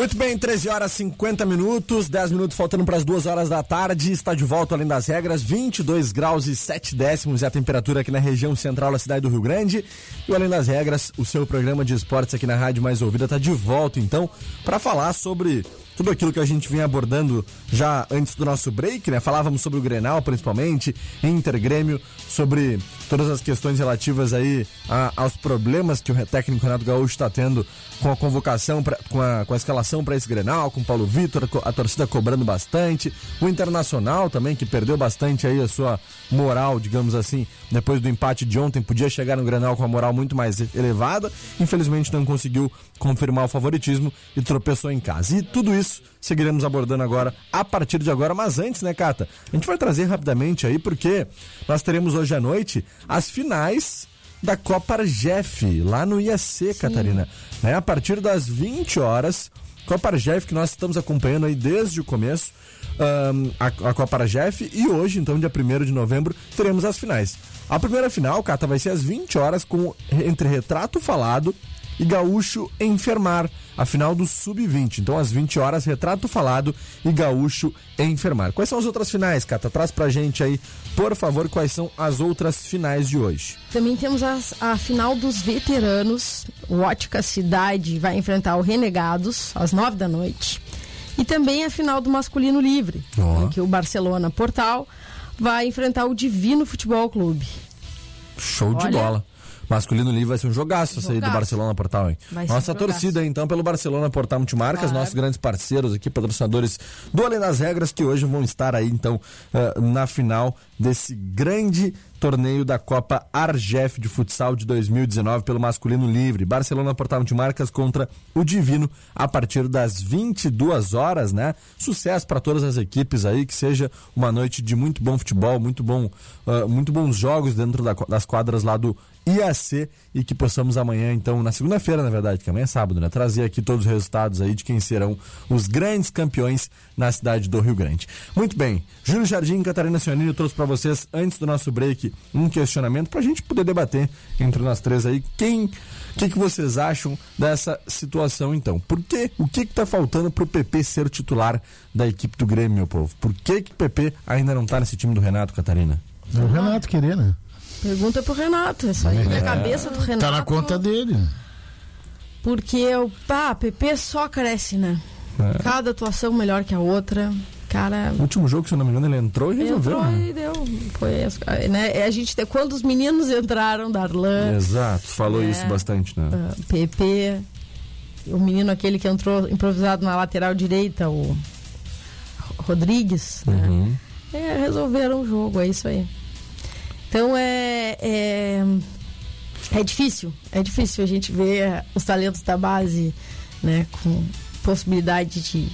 [SPEAKER 1] Muito bem, 13 horas 50 minutos, 10 minutos faltando para as 2 horas da tarde. Está de volta além das regras, 22 graus e 7 décimos é a temperatura aqui na região central da cidade do Rio Grande. E Além das Regras, o seu programa de esportes aqui na Rádio Mais Ouvida está de volta então para falar sobre tudo aquilo que a gente vinha abordando já antes do nosso break, né? Falávamos sobre o Grenal, principalmente, Intergrêmio, sobre todas as questões relativas aí a- aos problemas que o técnico Renato Gaúcho está tendo com a convocação, pra, com, a, com a escalação para esse Grenal, com o Paulo Vitor, a torcida cobrando bastante, o Internacional também, que perdeu bastante aí a sua moral, digamos assim, depois do empate de ontem, podia chegar no Grenal com a moral muito mais elevada, infelizmente não conseguiu confirmar o favoritismo e tropeçou em casa. E tudo isso seguiremos abordando agora, a partir de agora, mas antes, né, Cata? A gente vai trazer rapidamente aí, porque nós teremos hoje à noite as finais da Copa Argef, lá no IAC, Catarina. Né? A partir das 20 horas, Copa Argef, que nós estamos acompanhando aí desde o começo, ahn, a, a Copa Argef, e hoje, então, dia 1 de novembro, teremos as finais. A primeira final, Cata, vai ser às 20 horas, com, entre Retrato Falado e Gaúcho Enfermar, a final do Sub-20. Então, às 20 horas, Retrato Falado e Gaúcho Enfermar. Quais são as outras finais, Cata? Traz pra gente aí, por favor, quais são as outras finais de hoje.
[SPEAKER 2] Também temos as- a final dos veteranos. O Ótica Cidade vai enfrentar o Renegados às nove da noite. E também a final do masculino livre,
[SPEAKER 1] Ó.
[SPEAKER 2] em que o Barcelona Portal vai enfrentar o Divino Futebol Clube.
[SPEAKER 1] Show de
[SPEAKER 2] Olha.
[SPEAKER 1] bola. Masculino livre vai ser um jogaço essa aí do
[SPEAKER 2] Jogaço.
[SPEAKER 1] Barcelona Portal, hein?
[SPEAKER 2] Vai
[SPEAKER 1] Nossa
[SPEAKER 2] um jogaço.
[SPEAKER 1] torcida, então, pelo Barcelona Portal Multimarcas,
[SPEAKER 2] Claro.
[SPEAKER 1] nossos grandes parceiros aqui, patrocinadores do Além das Regras, que hoje vão estar aí, então, eh, na final desse grande torneio da Copa Argef de Futsal de 2019 pelo masculino livre. Barcelona Portal Multimarcas contra o Divino a partir das 22 horas, né? Sucesso para todas as equipes aí, que seja uma noite de muito bom futebol, muito bom, ah, muito bons jogos dentro da- das quadras lá do IAC e que possamos amanhã, então, na segunda-feira, na verdade, que amanhã é sábado, né? Trazer aqui todos os resultados aí de quem serão os grandes campeões na cidade do Rio Grande. Muito bem, Júlio Jardim e Catarina Sionini trouxe para vocês, antes do nosso break, um questionamento para a gente poder debater entre nós três aí quem, o que, que vocês acham dessa situação, então? Por quê? O que que tá faltando pro PP ser o titular da equipe do Grêmio, meu povo? Por que que o PP ainda não tá nesse time do Renato, Catarina?
[SPEAKER 3] O Renato queria, né?
[SPEAKER 2] Pergunta pro Renato, isso aí na cabeça do Renato.
[SPEAKER 3] Tá na conta dele.
[SPEAKER 2] Porque o pá, PP só cresce, né?
[SPEAKER 1] É.
[SPEAKER 2] Cada atuação melhor que a outra. Cara,
[SPEAKER 1] O último jogo, se eu não me engano, ele entrou e resolveu.
[SPEAKER 2] entrou
[SPEAKER 1] né?
[SPEAKER 2] e deu. Foi, né? A gente, quando os meninos entraram, Darlan,
[SPEAKER 1] Exato, falou
[SPEAKER 2] É.
[SPEAKER 1] isso bastante, né?
[SPEAKER 2] ah, PP, o menino aquele que entrou improvisado na lateral direita, o Rodrigues, né?
[SPEAKER 1] Uhum.
[SPEAKER 2] É, resolveram o jogo, é isso aí. Então é, é. é difícil, é difícil a gente ver os talentos da base, né? Com, possibilidade de,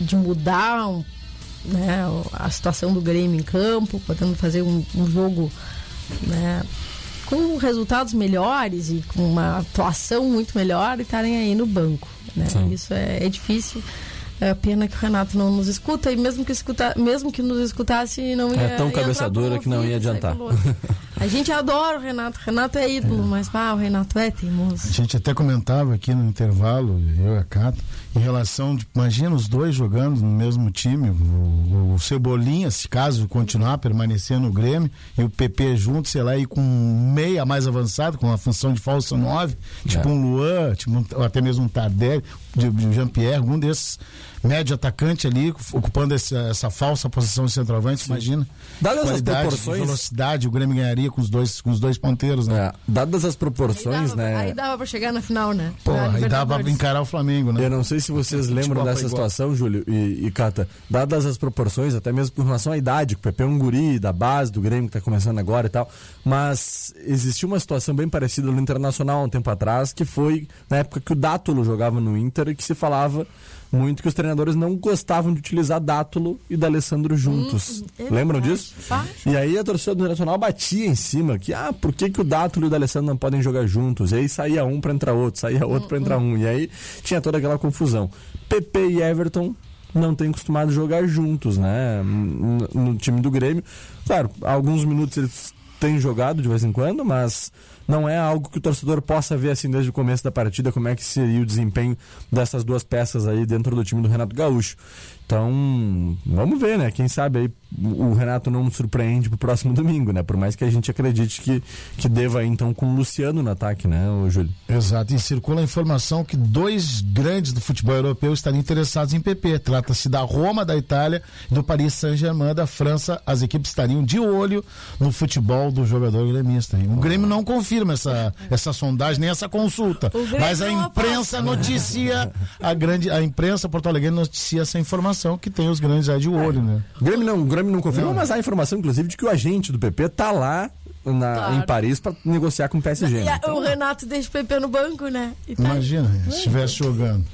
[SPEAKER 2] de mudar um, né, a situação do Grêmio em campo, podendo fazer um, um jogo né, com resultados melhores e com uma atuação muito melhor e estarem aí no banco. Né? Isso é, é difícil. É pena que o Renato não nos escuta e mesmo que, escuta, mesmo que nos escutasse não ia
[SPEAKER 1] É tão
[SPEAKER 2] ia entrar
[SPEAKER 1] cabeça dura
[SPEAKER 2] pelo
[SPEAKER 1] que não ia adiantar.
[SPEAKER 2] A gente adora o Renato, o Renato é ídolo, mas pá, o Renato é
[SPEAKER 3] A
[SPEAKER 2] teimoso.
[SPEAKER 3] gente até comentava aqui no intervalo, eu e a Cata, em relação de, imagina os dois jogando no mesmo time, o, o Cebolinha, se caso continuar permanecendo no Grêmio, e o PP junto, sei lá, e com um meia mais avançado, com a função de falso 9, tipo
[SPEAKER 1] É.
[SPEAKER 3] um Luan, tipo um- ou até mesmo um Tardelli, de, de Jean-Pierre, algum desses médio atacante ali, ocupando essa, essa falsa posição de centroavante, imagina.
[SPEAKER 1] Dadas as
[SPEAKER 3] Qualidade,
[SPEAKER 1] proporções-
[SPEAKER 3] velocidade, o Grêmio ganharia com os dois, com os dois ponteiros, né?
[SPEAKER 1] É, dadas as
[SPEAKER 2] Aí
[SPEAKER 1] proporções,
[SPEAKER 2] dava,
[SPEAKER 1] né?
[SPEAKER 2] aí dava pra chegar na final, né?
[SPEAKER 3] Pô,
[SPEAKER 2] Na
[SPEAKER 3] aí dá pra encarar o Flamengo, né?
[SPEAKER 1] Eu não sei se vocês lembram dessa situação, Júlio e, e Cata. Dadas as proporções, até mesmo com relação à idade, que o Pepe é um guri da base do Grêmio que tá começando agora e tal. Mas existiu uma situação bem parecida no Internacional há um tempo atrás, que foi na época que o Dátulo jogava no Inter que se falava muito que os treinadores não gostavam de utilizar Dátulo e D'Alessandro juntos.
[SPEAKER 2] é
[SPEAKER 1] Lembram disso? E aí a torcida do Internacional batia em cima que, ah, por que, que o Dátulo e o D'Alessandro não podem jogar juntos? E aí saía um pra entrar outro, saía outro pra entrar um. E aí tinha toda aquela confusão. PP e Everton não têm costumado jogar juntos, né? No, no time do Grêmio. Claro, alguns minutos eles têm jogado de vez em quando, mas não é algo que o torcedor possa ver assim desde o começo da partida, como é que seria o desempenho dessas duas peças aí dentro do time do Renato Gaúcho. Então, vamos ver, né? Quem sabe aí o Renato não nos surpreende pro próximo domingo, né? Por mais que a gente acredite que, que deva ir, então com o Luciano no ataque, né, o Júlio?
[SPEAKER 3] Exato, e circula a informação que dois grandes do futebol europeu estariam interessados em PP. Trata-se da Roma, da Itália, e do Paris Saint-Germain, da França. As equipes estariam de olho no futebol do jogador gremista. hein? O Grêmio não confirma essa, essa sondagem, nem essa consulta. Mas a imprensa noticia, a grande, a imprensa porto-alegre noticia essa informação que tem os grandes aí de olho, né?
[SPEAKER 1] O Grêmio não, o Grêmio não confirma, mas há informação, inclusive, de que o agente do PP tá lá na,
[SPEAKER 2] Claro.
[SPEAKER 1] em Paris para negociar com o PSG.
[SPEAKER 2] E
[SPEAKER 1] né?
[SPEAKER 2] a-
[SPEAKER 1] Então,
[SPEAKER 2] o Renato deixa o PP no banco, né? Tá-
[SPEAKER 3] Imagina, se estivesse jogando.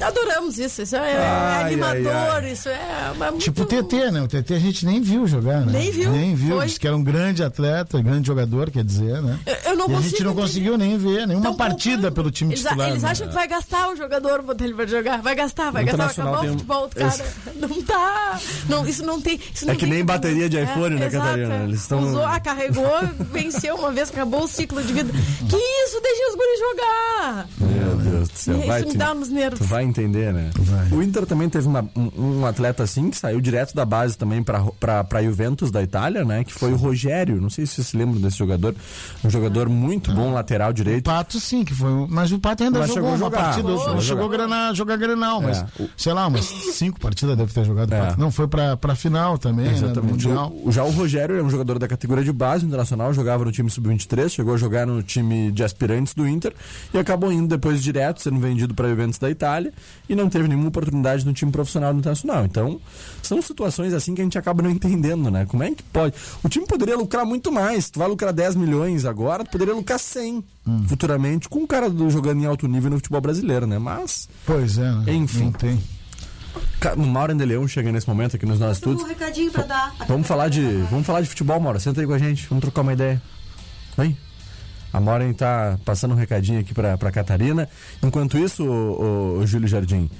[SPEAKER 2] Adoramos isso, isso é,
[SPEAKER 1] Ai,
[SPEAKER 2] animador,
[SPEAKER 1] ai,
[SPEAKER 2] isso é, é muito...
[SPEAKER 3] Tipo o TT, né? O TT a gente nem viu jogar, né?
[SPEAKER 2] Nem viu,
[SPEAKER 3] Nem viu.
[SPEAKER 2] foi.
[SPEAKER 3] Disse que era um grande atleta, grande jogador, quer dizer, né?
[SPEAKER 2] Eu- eu não
[SPEAKER 3] e a
[SPEAKER 2] consigo
[SPEAKER 3] gente não conseguiu nem ver nenhuma partida pelo time
[SPEAKER 2] eles,
[SPEAKER 3] titular.
[SPEAKER 2] Eles
[SPEAKER 3] né?
[SPEAKER 2] acham que vai gastar o jogador, botar ele pra jogar. Vai gastar, vai gastar, vai acabar o
[SPEAKER 1] tem
[SPEAKER 2] futebol do cara. Não tá. Não, isso não tem. Isso não
[SPEAKER 1] É que
[SPEAKER 2] tem
[SPEAKER 1] nem bateria de
[SPEAKER 2] cabimento.
[SPEAKER 1] iPhone, né,
[SPEAKER 2] exato,
[SPEAKER 1] Catarina?
[SPEAKER 2] é.
[SPEAKER 1] Eles tão-
[SPEAKER 2] Usou, ah, carregou, venceu uma vez, acabou o ciclo de vida. Que isso? Deixa os guris jogar.
[SPEAKER 1] Meu Deus do céu.
[SPEAKER 2] Isso
[SPEAKER 1] vai,
[SPEAKER 2] me dá nos nervos.
[SPEAKER 1] Tu vai entender, né?
[SPEAKER 3] Vai.
[SPEAKER 1] O Inter também teve uma- um, um atleta assim que saiu direto da base também pra Juventus da Itália, né? Que foi o Rogério. Não sei se vocês se lembram desse jogador. Um jogador muito bom, lateral
[SPEAKER 3] O
[SPEAKER 1] direito.
[SPEAKER 3] Pato sim, que foi. um- Mas o Pato ainda
[SPEAKER 1] Mas
[SPEAKER 3] jogou
[SPEAKER 1] a
[SPEAKER 3] uma partida,
[SPEAKER 1] chegou, a
[SPEAKER 3] chegou
[SPEAKER 1] jogar.
[SPEAKER 3] granar, jogar Grenal, mas
[SPEAKER 1] É.
[SPEAKER 3] sei lá, umas cinco partidas deve ter jogado.
[SPEAKER 1] É.
[SPEAKER 3] Não, foi pra, pra final também, né?
[SPEAKER 1] Exatamente.
[SPEAKER 3] Mundial.
[SPEAKER 1] O- já o Rogério é um jogador da categoria de base internacional, jogava no time sub-23, chegou a jogar no time de aspirantes do Inter e acabou indo depois direto, sendo vendido para Juventus da Itália e não teve nenhuma oportunidade no time profissional do internacional. Então, são situações assim que a gente acaba não entendendo, né? Como é que pode? O time poderia lucrar muito mais. Tu vai lucrar 10 milhões agora, tu poderia lucrar 100
[SPEAKER 3] Hum.
[SPEAKER 1] futuramente com um cara do- jogando em alto nível no futebol brasileiro, né? Mas
[SPEAKER 3] Pois é, né?
[SPEAKER 1] Enfim.
[SPEAKER 3] Não tem.
[SPEAKER 1] o Mauro de Leão chega nesse momento aqui nos nossos estudos.
[SPEAKER 7] um recadinho pra dar.
[SPEAKER 1] Vamos falar de, vamos falar de futebol, Maura. Senta aí com a gente, vamos trocar uma ideia. Vem. A Maureen tá passando um recadinho aqui pra Catarina. Enquanto isso, o, o, Júlio Jardim,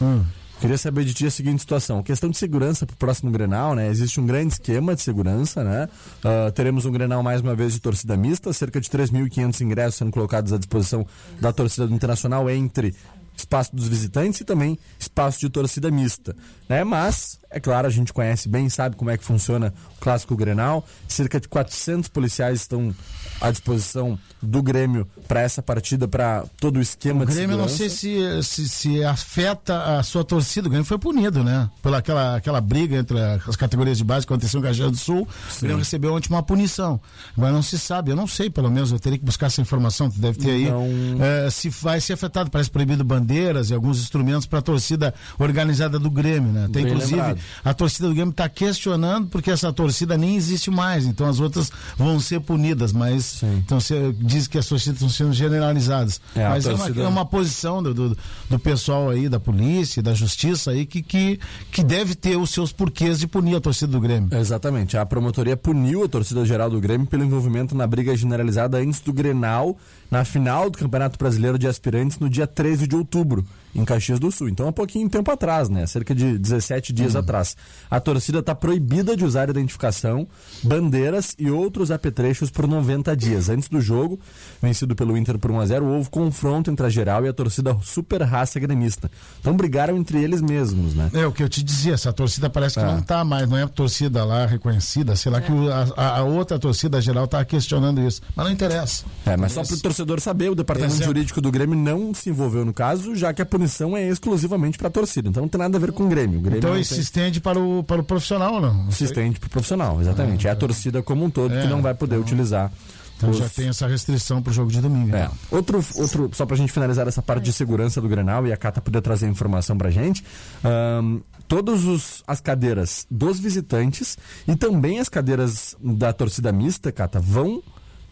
[SPEAKER 1] queria saber de ti a seguinte situação. Questão de segurança pro próximo Grenal, né? Existe um grande esquema de segurança, né? Ah, teremos um Grenal mais uma vez de torcida mista, cerca de 3.500 ingressos sendo colocados à disposição da torcida do Internacional entre espaço dos visitantes e também espaço de torcida mista, né? Mas, é claro, a gente conhece bem, sabe como é que funciona o clássico Grenal. Cerca de 400 policiais estão à disposição do Grêmio para essa partida, para todo o esquema
[SPEAKER 3] O
[SPEAKER 1] de
[SPEAKER 3] Grêmio, eu não
[SPEAKER 1] segurança.
[SPEAKER 3] sei se, se, se afeta a sua torcida. O Grêmio foi punido, né? Pela aquela, aquela briga entre as categorias de base que aconteceu em Caxias do Sul. O Grêmio recebeu ontem uma punição. Mas não se sabe, eu não sei, pelo menos, eu teria que buscar essa informação, tu deve ter aí.
[SPEAKER 1] Não.
[SPEAKER 3] eh, se vai ser afetado, parece proibido bandeira bandeiras e alguns instrumentos para a torcida organizada do Grêmio, né? Tem
[SPEAKER 1] Bem
[SPEAKER 3] inclusive
[SPEAKER 1] lembrado.
[SPEAKER 3] A torcida do Grêmio está questionando porque essa torcida nem existe mais, então as outras vão ser punidas, mas
[SPEAKER 1] Sim.
[SPEAKER 3] então você diz que as torcidas estão sendo generalizadas,
[SPEAKER 1] É,
[SPEAKER 3] mas é, uma, é uma posição do, do, do pessoal aí da polícia, da justiça aí que, que que deve ter os seus porquês de punir a torcida do Grêmio.
[SPEAKER 1] Exatamente. A promotoria puniu a torcida geral do Grêmio pelo envolvimento na briga generalizada antes do Grenal, na final do Campeonato Brasileiro de Aspirantes, no dia 13 de outubro, em Caxias do Sul. Então, há pouquinho tempo atrás, né? Cerca de 17 dias atrás. A torcida está proibida de usar identificação, bandeiras e outros apetrechos por 90 dias. Antes do jogo, vencido pelo Inter por 1 a 0 houve confronto entre a geral e a torcida super raça gremista. Então, brigaram entre eles mesmos, né?
[SPEAKER 3] É o que eu te dizia, essa torcida parece que
[SPEAKER 1] É.
[SPEAKER 3] não tá mais, não é a torcida lá reconhecida, sei lá que o- a, a- outra torcida geral tá questionando isso, mas não interessa.
[SPEAKER 1] É, mas só para o torcedor saber, o departamento
[SPEAKER 3] Exemplo.
[SPEAKER 1] jurídico do Grêmio não se envolveu no caso, já que a punição é exclusivamente para a torcida. Então não tem nada a ver com o Grêmio. O Grêmio
[SPEAKER 3] Então isso se
[SPEAKER 1] tem...
[SPEAKER 3] estende para o, para o profissional ou não?
[SPEAKER 1] Se estende para o profissional, exatamente. É a torcida como um todo
[SPEAKER 3] É,
[SPEAKER 1] que não vai poder utilizar.
[SPEAKER 3] Então já tem essa restrição pro jogo de domingo.
[SPEAKER 1] É.
[SPEAKER 3] então.
[SPEAKER 1] Outro, outro, só pra gente finalizar essa parte de segurança do Grenal e a Cata poder trazer informação pra gente. ahn, todas as cadeiras dos visitantes e também as cadeiras da torcida mista, Cata, vão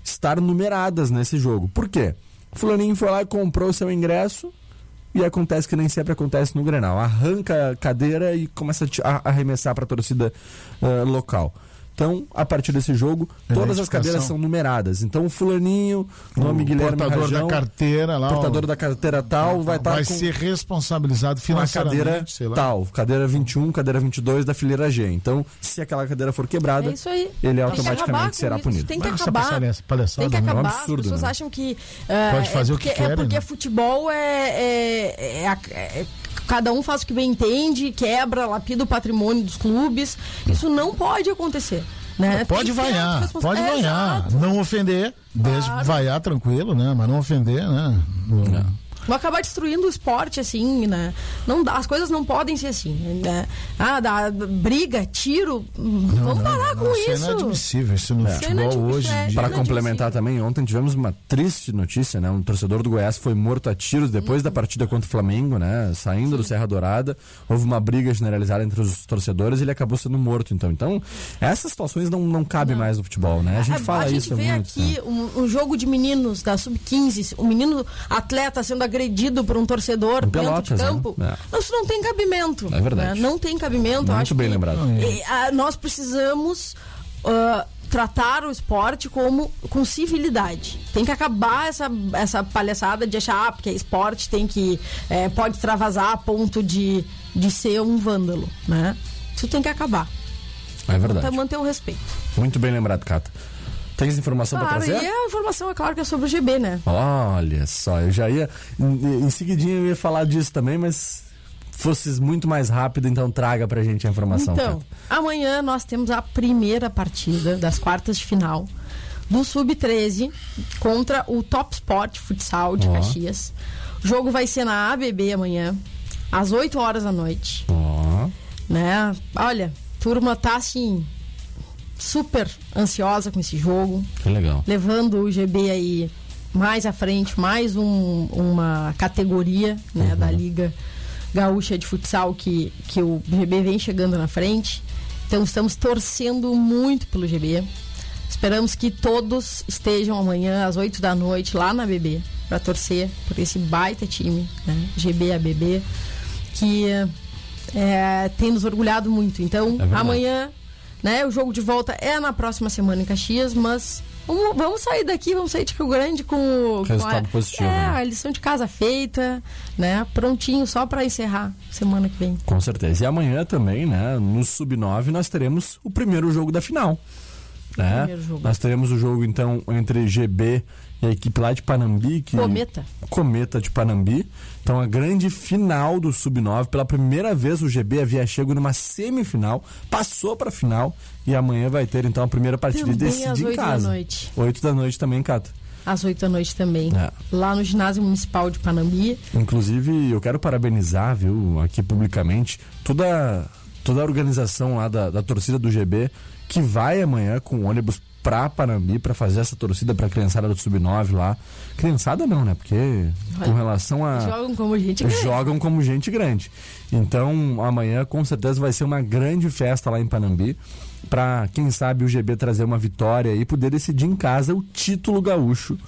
[SPEAKER 1] estar numeradas nesse jogo. Por quê? O fulaninho foi lá e comprou o seu ingresso e acontece que nem sempre acontece no Grenal. Arranca a cadeira e começa a a arremessar pra torcida ah, local. Então, a partir desse jogo, todas as cadeiras são numeradas. Então, o fulaninho, nome
[SPEAKER 3] o
[SPEAKER 1] Guilherme
[SPEAKER 3] portador
[SPEAKER 1] Rajão,
[SPEAKER 3] da carteira lá,
[SPEAKER 1] portador
[SPEAKER 3] ó,
[SPEAKER 1] da carteira tal, vai estar
[SPEAKER 3] vai
[SPEAKER 1] com
[SPEAKER 3] ser responsabilizado
[SPEAKER 1] uma
[SPEAKER 3] financeiramente,
[SPEAKER 1] cadeira
[SPEAKER 3] sei lá.
[SPEAKER 1] tal, cadeira 21, cadeira 22 da fileira G. Então, se aquela cadeira for quebrada,
[SPEAKER 2] É isso aí.
[SPEAKER 1] ele
[SPEAKER 2] acabar
[SPEAKER 1] automaticamente será
[SPEAKER 2] isso,
[SPEAKER 1] punido.
[SPEAKER 2] Tem que acabar.
[SPEAKER 3] palhaça- palhaçada,
[SPEAKER 2] tem que
[SPEAKER 3] né?
[SPEAKER 1] É um
[SPEAKER 2] acabar.
[SPEAKER 1] absurdo,
[SPEAKER 2] As pessoas
[SPEAKER 1] né?
[SPEAKER 2] acham que. ah,
[SPEAKER 3] Pode fazer
[SPEAKER 2] é
[SPEAKER 3] o que
[SPEAKER 2] porque,
[SPEAKER 3] querem,
[SPEAKER 2] É porque
[SPEAKER 3] né?
[SPEAKER 2] futebol é, é- é a- é- Cada um faz o que bem entende, quebra, lapida o patrimônio dos clubes. Isso não pode acontecer. Né?
[SPEAKER 3] Pode vaiar, pode
[SPEAKER 2] É,
[SPEAKER 3] vaiar.
[SPEAKER 2] exato.
[SPEAKER 3] Não ofender,
[SPEAKER 2] Claro.
[SPEAKER 3] vaiar tranquilo, né? Mas não ofender, né?
[SPEAKER 2] Vai acabar destruindo o esporte, assim, né? Não dá, as coisas não podem ser assim. Né? Ah, dá briga, tiro. vamos parar com
[SPEAKER 3] isso.
[SPEAKER 2] isso.
[SPEAKER 3] é inadmissível, isso no
[SPEAKER 2] é
[SPEAKER 3] futebol hoje.
[SPEAKER 2] é.
[SPEAKER 3] dia.
[SPEAKER 1] Para complementar também, ontem tivemos uma triste notícia, né? Um torcedor do Goiás foi morto a tiros depois da partida contra o Flamengo, né? Saindo do Serra Dourada, houve uma briga generalizada entre os torcedores e ele acabou sendo morto, então. Então, essas situações não, não cabem mais no futebol, né? A gente
[SPEAKER 2] É,
[SPEAKER 1] fala
[SPEAKER 2] a gente
[SPEAKER 1] isso
[SPEAKER 2] vê
[SPEAKER 1] muito.
[SPEAKER 2] aqui
[SPEAKER 1] né?
[SPEAKER 2] um, um jogo de meninos da Sub-15, um menino atleta sendo agredido por um torcedor
[SPEAKER 1] Em
[SPEAKER 2] dentro de
[SPEAKER 1] né?
[SPEAKER 2] campo.
[SPEAKER 1] É.
[SPEAKER 2] Não, Isso não tem cabimento.
[SPEAKER 1] É verdade.
[SPEAKER 2] né? Não tem cabimento.
[SPEAKER 1] Muito
[SPEAKER 2] Acho
[SPEAKER 1] bem
[SPEAKER 2] que,
[SPEAKER 1] lembrado.
[SPEAKER 2] eh, ah, nós precisamos ah, tratar o esporte como com civilidade. Tem que acabar essa, essa palhaçada de achar ah, porque é esporte tem que eh, pode extravasar a ponto de, de ser um vândalo, né? Isso tem que acabar.
[SPEAKER 1] É verdade.
[SPEAKER 2] Pra manter o respeito.
[SPEAKER 1] Muito bem lembrado, Cata. Tens informação para
[SPEAKER 2] Claro,
[SPEAKER 1] trazer?
[SPEAKER 2] e a informação, é claro, que é sobre o GB, né?
[SPEAKER 1] Olha só, eu já ia. Em, em seguidinho eu ia falar disso também, mas fosses muito mais rápido, então traga pra gente a informação.
[SPEAKER 2] Então,
[SPEAKER 1] Cata.
[SPEAKER 2] amanhã nós temos a primeira partida das quartas de final do Sub-13 contra o Top Sport Futsal de
[SPEAKER 1] Ó.
[SPEAKER 2] Caxias. O jogo vai ser na ABB amanhã, às 8 horas da noite.
[SPEAKER 1] Ó,
[SPEAKER 2] Né? Olha, turma tá assim, super ansiosa com esse jogo
[SPEAKER 1] que legal.
[SPEAKER 2] levando o GB aí mais à frente, mais um- uma categoria né, da Liga Gaúcha de Futsal que, que o GB vem chegando na frente. Então estamos torcendo muito pelo GB. Esperamos que todos estejam amanhã às 8 da noite lá na BB para torcer por esse baita time, né? GB ABB, que é, tem nos orgulhado muito. Então,
[SPEAKER 1] verdade.
[SPEAKER 2] amanhã, né, o jogo de volta é na próxima semana em Caxias, mas vamos, vamos sair daqui, vamos sair de Rio Grande com, o- com
[SPEAKER 1] Resultado
[SPEAKER 2] a,
[SPEAKER 1] positivo,
[SPEAKER 2] É,
[SPEAKER 1] né?
[SPEAKER 2] a lição de casa feita, né? Prontinho só para encerrar semana que vem.
[SPEAKER 1] Com certeza. E amanhã também, né, no Sub-9, nós teremos o primeiro jogo da final. Né?
[SPEAKER 2] primeiro jogo.
[SPEAKER 1] Nós teremos o jogo, então, entre GB e a equipe lá de Panambi. Que...
[SPEAKER 2] Cometa.
[SPEAKER 1] Cometa de Panambi. Então, a grande final do Sub-9. Pela primeira vez, o GB havia chego numa semifinal, passou para a final e amanhã vai ter, então, a primeira partida e
[SPEAKER 2] Também
[SPEAKER 1] decidir
[SPEAKER 2] às
[SPEAKER 1] em
[SPEAKER 2] 8 da
[SPEAKER 1] casa.
[SPEAKER 2] noite.
[SPEAKER 1] 8 da noite também, Cata.
[SPEAKER 2] Às 8 da noite também.
[SPEAKER 1] É.
[SPEAKER 2] Lá no ginásio municipal de Panambi.
[SPEAKER 1] Inclusive, eu quero parabenizar, viu, aqui publicamente, toda, toda a organização lá da, da torcida do GB que vai amanhã com ônibus pra Panambi pra fazer essa torcida pra criançada do Sub-9 lá. Criançada não, né? Porque com relação a.
[SPEAKER 2] Jogam como gente grande.
[SPEAKER 1] Jogam como gente grande. Então, amanhã com certeza vai ser uma grande festa lá em Panambi. Pra, quem sabe, o GB trazer uma vitória e poder decidir em casa o título gaúcho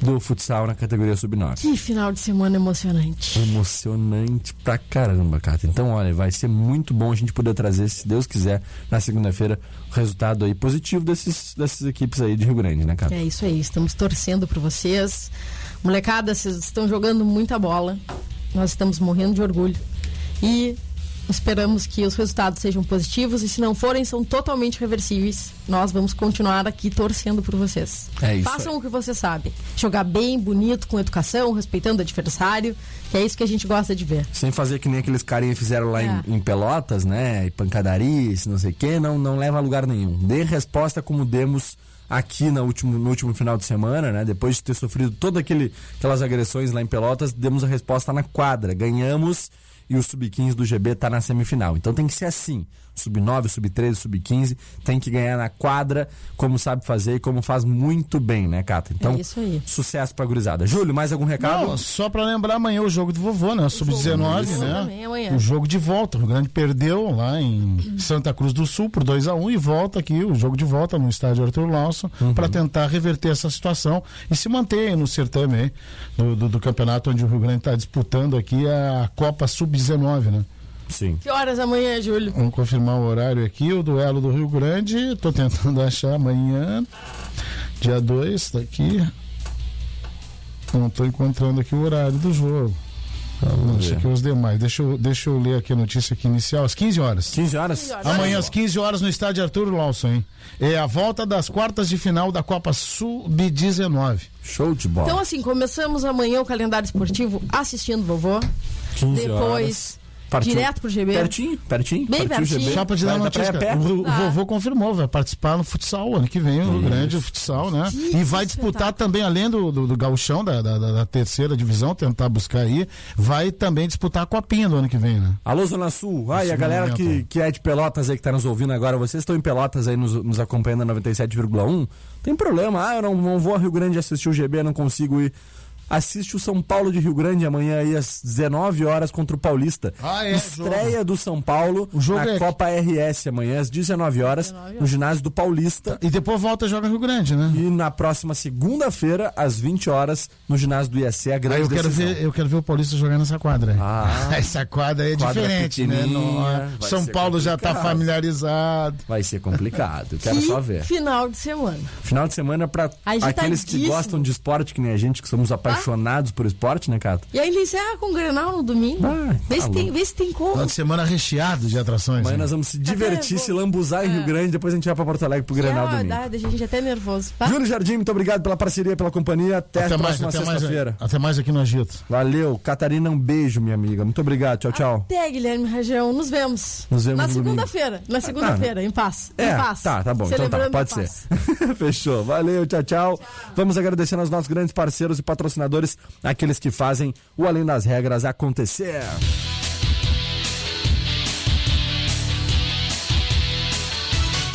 [SPEAKER 1] do futsal na categoria sub-9.
[SPEAKER 2] Que final de semana emocionante.
[SPEAKER 1] Emocionante pra caramba, Cata. Então, olha, vai ser muito bom a gente poder trazer, se Deus quiser, na segunda-feira, o resultado aí positivo desses, dessas equipes aí de Rio Grande, né, Cata?
[SPEAKER 2] É isso aí, estamos torcendo por vocês. Molecada, vocês estão jogando muita bola. Nós estamos morrendo de orgulho. E esperamos que os resultados sejam positivos e se não forem, são totalmente reversíveis. Nós vamos continuar aqui torcendo por vocês.
[SPEAKER 1] É isso
[SPEAKER 2] Façam
[SPEAKER 1] aí.
[SPEAKER 2] o que você sabe. Jogar bem, bonito, com educação, respeitando o adversário. Que é isso que a gente gosta de ver.
[SPEAKER 1] Sem fazer que nem aqueles carinha fizeram lá
[SPEAKER 2] É.
[SPEAKER 1] em, em Pelotas, né? E pancadaria, esse não sei o quê, não, não leva a lugar nenhum. Dê resposta como demos aqui no último, no último final de semana, né? Depois de ter sofrido todas aquelas agressões lá em Pelotas, demos a resposta na quadra. Ganhamos e o Sub-15 do GB tá na semifinal. Então tem que ser assim. Sub-9, Sub-13, Sub-15 tem que ganhar na quadra, como sabe fazer e como faz muito bem, né, Cata? Então,
[SPEAKER 2] É isso aí.
[SPEAKER 1] sucesso pra gurizada. Júlio, mais algum recado?
[SPEAKER 3] Não, só pra lembrar amanhã o jogo do vovô, né? Sub-19,
[SPEAKER 2] Isso.
[SPEAKER 3] né? O jogo de volta. O Rio Grande perdeu lá em Santa Cruz do Sul por 2 a 1 e volta aqui, o jogo de volta no estádio Arthur Lawson, pra tentar reverter essa situação e se manter no certame aí, do, do, do campeonato onde o Rio Grande está disputando aqui a Copa Sub-19, né?
[SPEAKER 1] Sim.
[SPEAKER 2] Que horas amanhã, Júlio?
[SPEAKER 3] Vamos confirmar o horário aqui, o duelo do Rio Grande. Estou tentando achar amanhã, dia 2, tá aqui. Não estou encontrando aqui o horário do jogo. Não sei que os demais. Deixa eu, deixa eu ler aqui a notícia aqui inicial, às 15 horas.
[SPEAKER 1] 15 horas?
[SPEAKER 3] Amanhã às 15 horas no estádio Arthur Lawson, hein? É a volta das quartas de final da Copa Sub-19.
[SPEAKER 1] Show de bola.
[SPEAKER 2] Então, assim, começamos amanhã o calendário esportivo assistindo vovô.
[SPEAKER 1] 15
[SPEAKER 2] Depois,
[SPEAKER 1] horas. Partiu-
[SPEAKER 2] direto pro GB.
[SPEAKER 1] Pertinho, pertinho.
[SPEAKER 2] Bem pertinho.
[SPEAKER 1] GB.
[SPEAKER 3] Só pra te dar uma notícia, cara, o,
[SPEAKER 2] Ah.
[SPEAKER 3] vovô confirmou, vai participar no futsal ano que vem, o Rio Grande, o futsal, né?
[SPEAKER 2] Que
[SPEAKER 3] E vai disputar também, além do, do, do gauchão, da, da, da- terceira divisão, tentar buscar aí, vai também disputar a copinha do ano que vem, né?
[SPEAKER 1] Alô, Zona Sul. Ah, e a galera
[SPEAKER 3] momento.
[SPEAKER 1] que, que é de Pelotas aí que tá nos ouvindo agora, vocês estão em Pelotas aí nos, nos acompanhando na 97,1, tem problema. Ah, eu não, não vou a Rio Grande assistir o GB, não consigo ir. Assiste o São Paulo de Rio Grande amanhã aí às 19 horas contra o Paulista.
[SPEAKER 3] Ah, é,
[SPEAKER 1] Estreia do São Paulo
[SPEAKER 3] O jogo
[SPEAKER 1] na
[SPEAKER 3] é-
[SPEAKER 1] Copa RS amanhã às 19 horas,
[SPEAKER 2] 19
[SPEAKER 1] no ginásio do Paulista.
[SPEAKER 3] E depois volta e joga no Rio Grande, né?
[SPEAKER 1] E na próxima segunda-feira, às 20 horas, no ginásio do IAC, a grande
[SPEAKER 3] Aí eu quero,
[SPEAKER 1] decisão.
[SPEAKER 3] ver, eu quero ver o Paulista jogar nessa quadra. aí.
[SPEAKER 1] Ah.
[SPEAKER 3] Essa quadra aí é
[SPEAKER 1] Quadra
[SPEAKER 3] diferente, né?
[SPEAKER 1] vai
[SPEAKER 3] São Paulo já tá
[SPEAKER 1] complicado.
[SPEAKER 3] familiarizado.
[SPEAKER 1] Vai ser complicado, eu quero
[SPEAKER 2] Que
[SPEAKER 1] só ver.
[SPEAKER 2] final de semana.
[SPEAKER 1] Final de semana pra
[SPEAKER 2] Agitadíssimo.
[SPEAKER 1] aqueles que gostam de esporte, que nem a gente, que somos apaixonados por esporte, né, Cato?
[SPEAKER 2] E aí ele encerra com o Grenal no domingo. Vê,
[SPEAKER 1] tá
[SPEAKER 2] se tem, vê se tem como.
[SPEAKER 3] Final de semana recheado de atrações.
[SPEAKER 1] Amanhã
[SPEAKER 3] né?
[SPEAKER 1] nós vamos se
[SPEAKER 2] Até
[SPEAKER 1] divertir,
[SPEAKER 2] vou-
[SPEAKER 1] se lambuzar em Rio Grande, depois a gente vai pra Porto Alegre pro Grenal
[SPEAKER 2] Ah,
[SPEAKER 1] domingo.
[SPEAKER 2] dá, deixa a gente até nervoso. Tá?
[SPEAKER 1] Júlio Jardim, muito obrigado pela parceria, pela companhia. Até, a
[SPEAKER 3] Até mais,
[SPEAKER 1] próxima sexta-feira.
[SPEAKER 3] até mais aqui no Agito.
[SPEAKER 1] Valeu. Catarina, um beijo, minha amiga. Muito obrigado. Tchau, tchau.
[SPEAKER 2] Até, Guilherme Rajão. Nos vemos.
[SPEAKER 1] Nos vemos
[SPEAKER 2] Na segunda-feira. Na segunda-feira, em paz.
[SPEAKER 1] É,
[SPEAKER 2] em paz.
[SPEAKER 1] tá, tá bom. Então tá,
[SPEAKER 2] Celebrando
[SPEAKER 1] pode
[SPEAKER 2] a
[SPEAKER 1] ser. Fechou. Valeu, tchau, tchau, Vamos agradecendo aos nossos grandes parceiros e patrocinadores, aqueles que fazem o Além das Regras acontecer.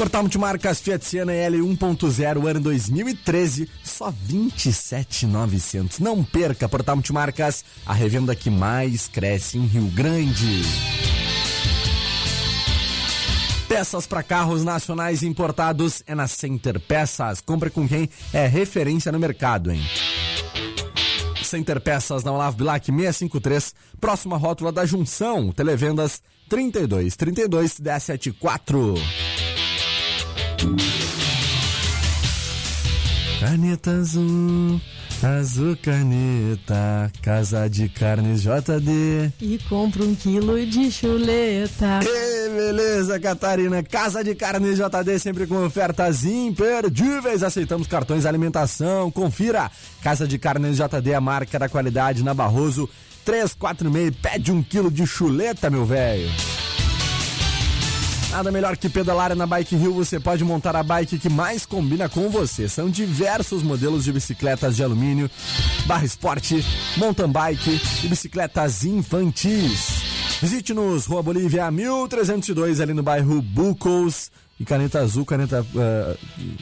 [SPEAKER 1] Portal Multimarcas Fiat Siena L 1.0 ano 2013, só 27,900. Não perca Portal Multimarcas, a revenda que mais cresce em Rio Grande. Peças para carros nacionais importados é na Center Peças. Compre com quem é referência no mercado, hein? Center Peças na Olavo Bilac 653, próxima rótula da Junção. Televendas 32 32 174. Caneta azul, azul caneta, casa de carnes JD.
[SPEAKER 2] E compra um quilo de chuleta.
[SPEAKER 1] Ê, beleza, Catarina. Casa de Carnes JD sempre com ofertas imperdíveis. Aceitamos cartões alimentação. Confira. Casa de Carnes JD, a marca da qualidade na Barroso 346. Pede um quilo de chuleta, meu velho. Nada melhor que pedalar na Bike Hill, você pode montar a bike que mais combina com você. São diversos modelos de bicicletas de alumínio, barra esporte, mountain bike e bicicletas infantis. Visite-nos, Rua Bolívia 1302, ali no bairro Bucos. E caneta azul, caneta uh,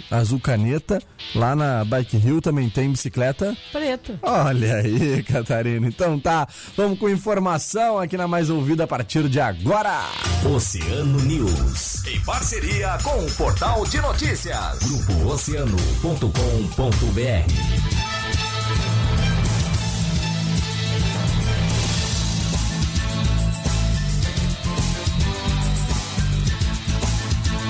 [SPEAKER 1] azul caneta. Lá na Bike Hill também tem bicicleta
[SPEAKER 2] preta.
[SPEAKER 1] Olha aí, Catarina. Então tá, vamos com informação aqui na Mais Ouvida a partir de agora.
[SPEAKER 4] Oceano News. Em parceria com o Portal de Notícias. Grupo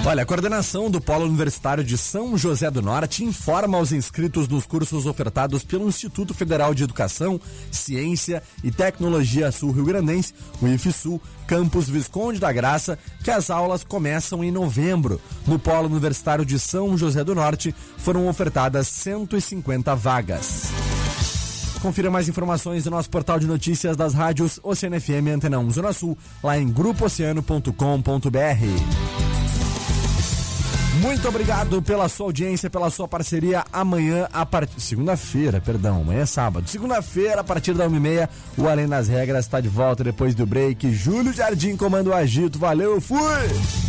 [SPEAKER 1] Olha, a coordenação do Polo Universitário de São José do Norte informa aos inscritos nos cursos ofertados pelo Instituto Federal de Educação, Ciência e Tecnologia Sul Rio Grandense, o IFSU, campus Visconde da Graça, que as aulas começam em novembro. No Polo Universitário de São José do Norte foram ofertadas 150 vagas. Confira mais informações no nosso portal de notícias das rádios Oceano FM Antena 1 Zona Sul, lá em grupooceano.com.br. Muito obrigado pela sua audiência, pela sua parceria. Amanhã, a partir. Segunda-feira, perdão, amanhã é sábado. Segunda-feira, a partir da 1h30, o Além das Regras está de volta depois do break. Júlio Jardim comando o agito. Valeu, fui!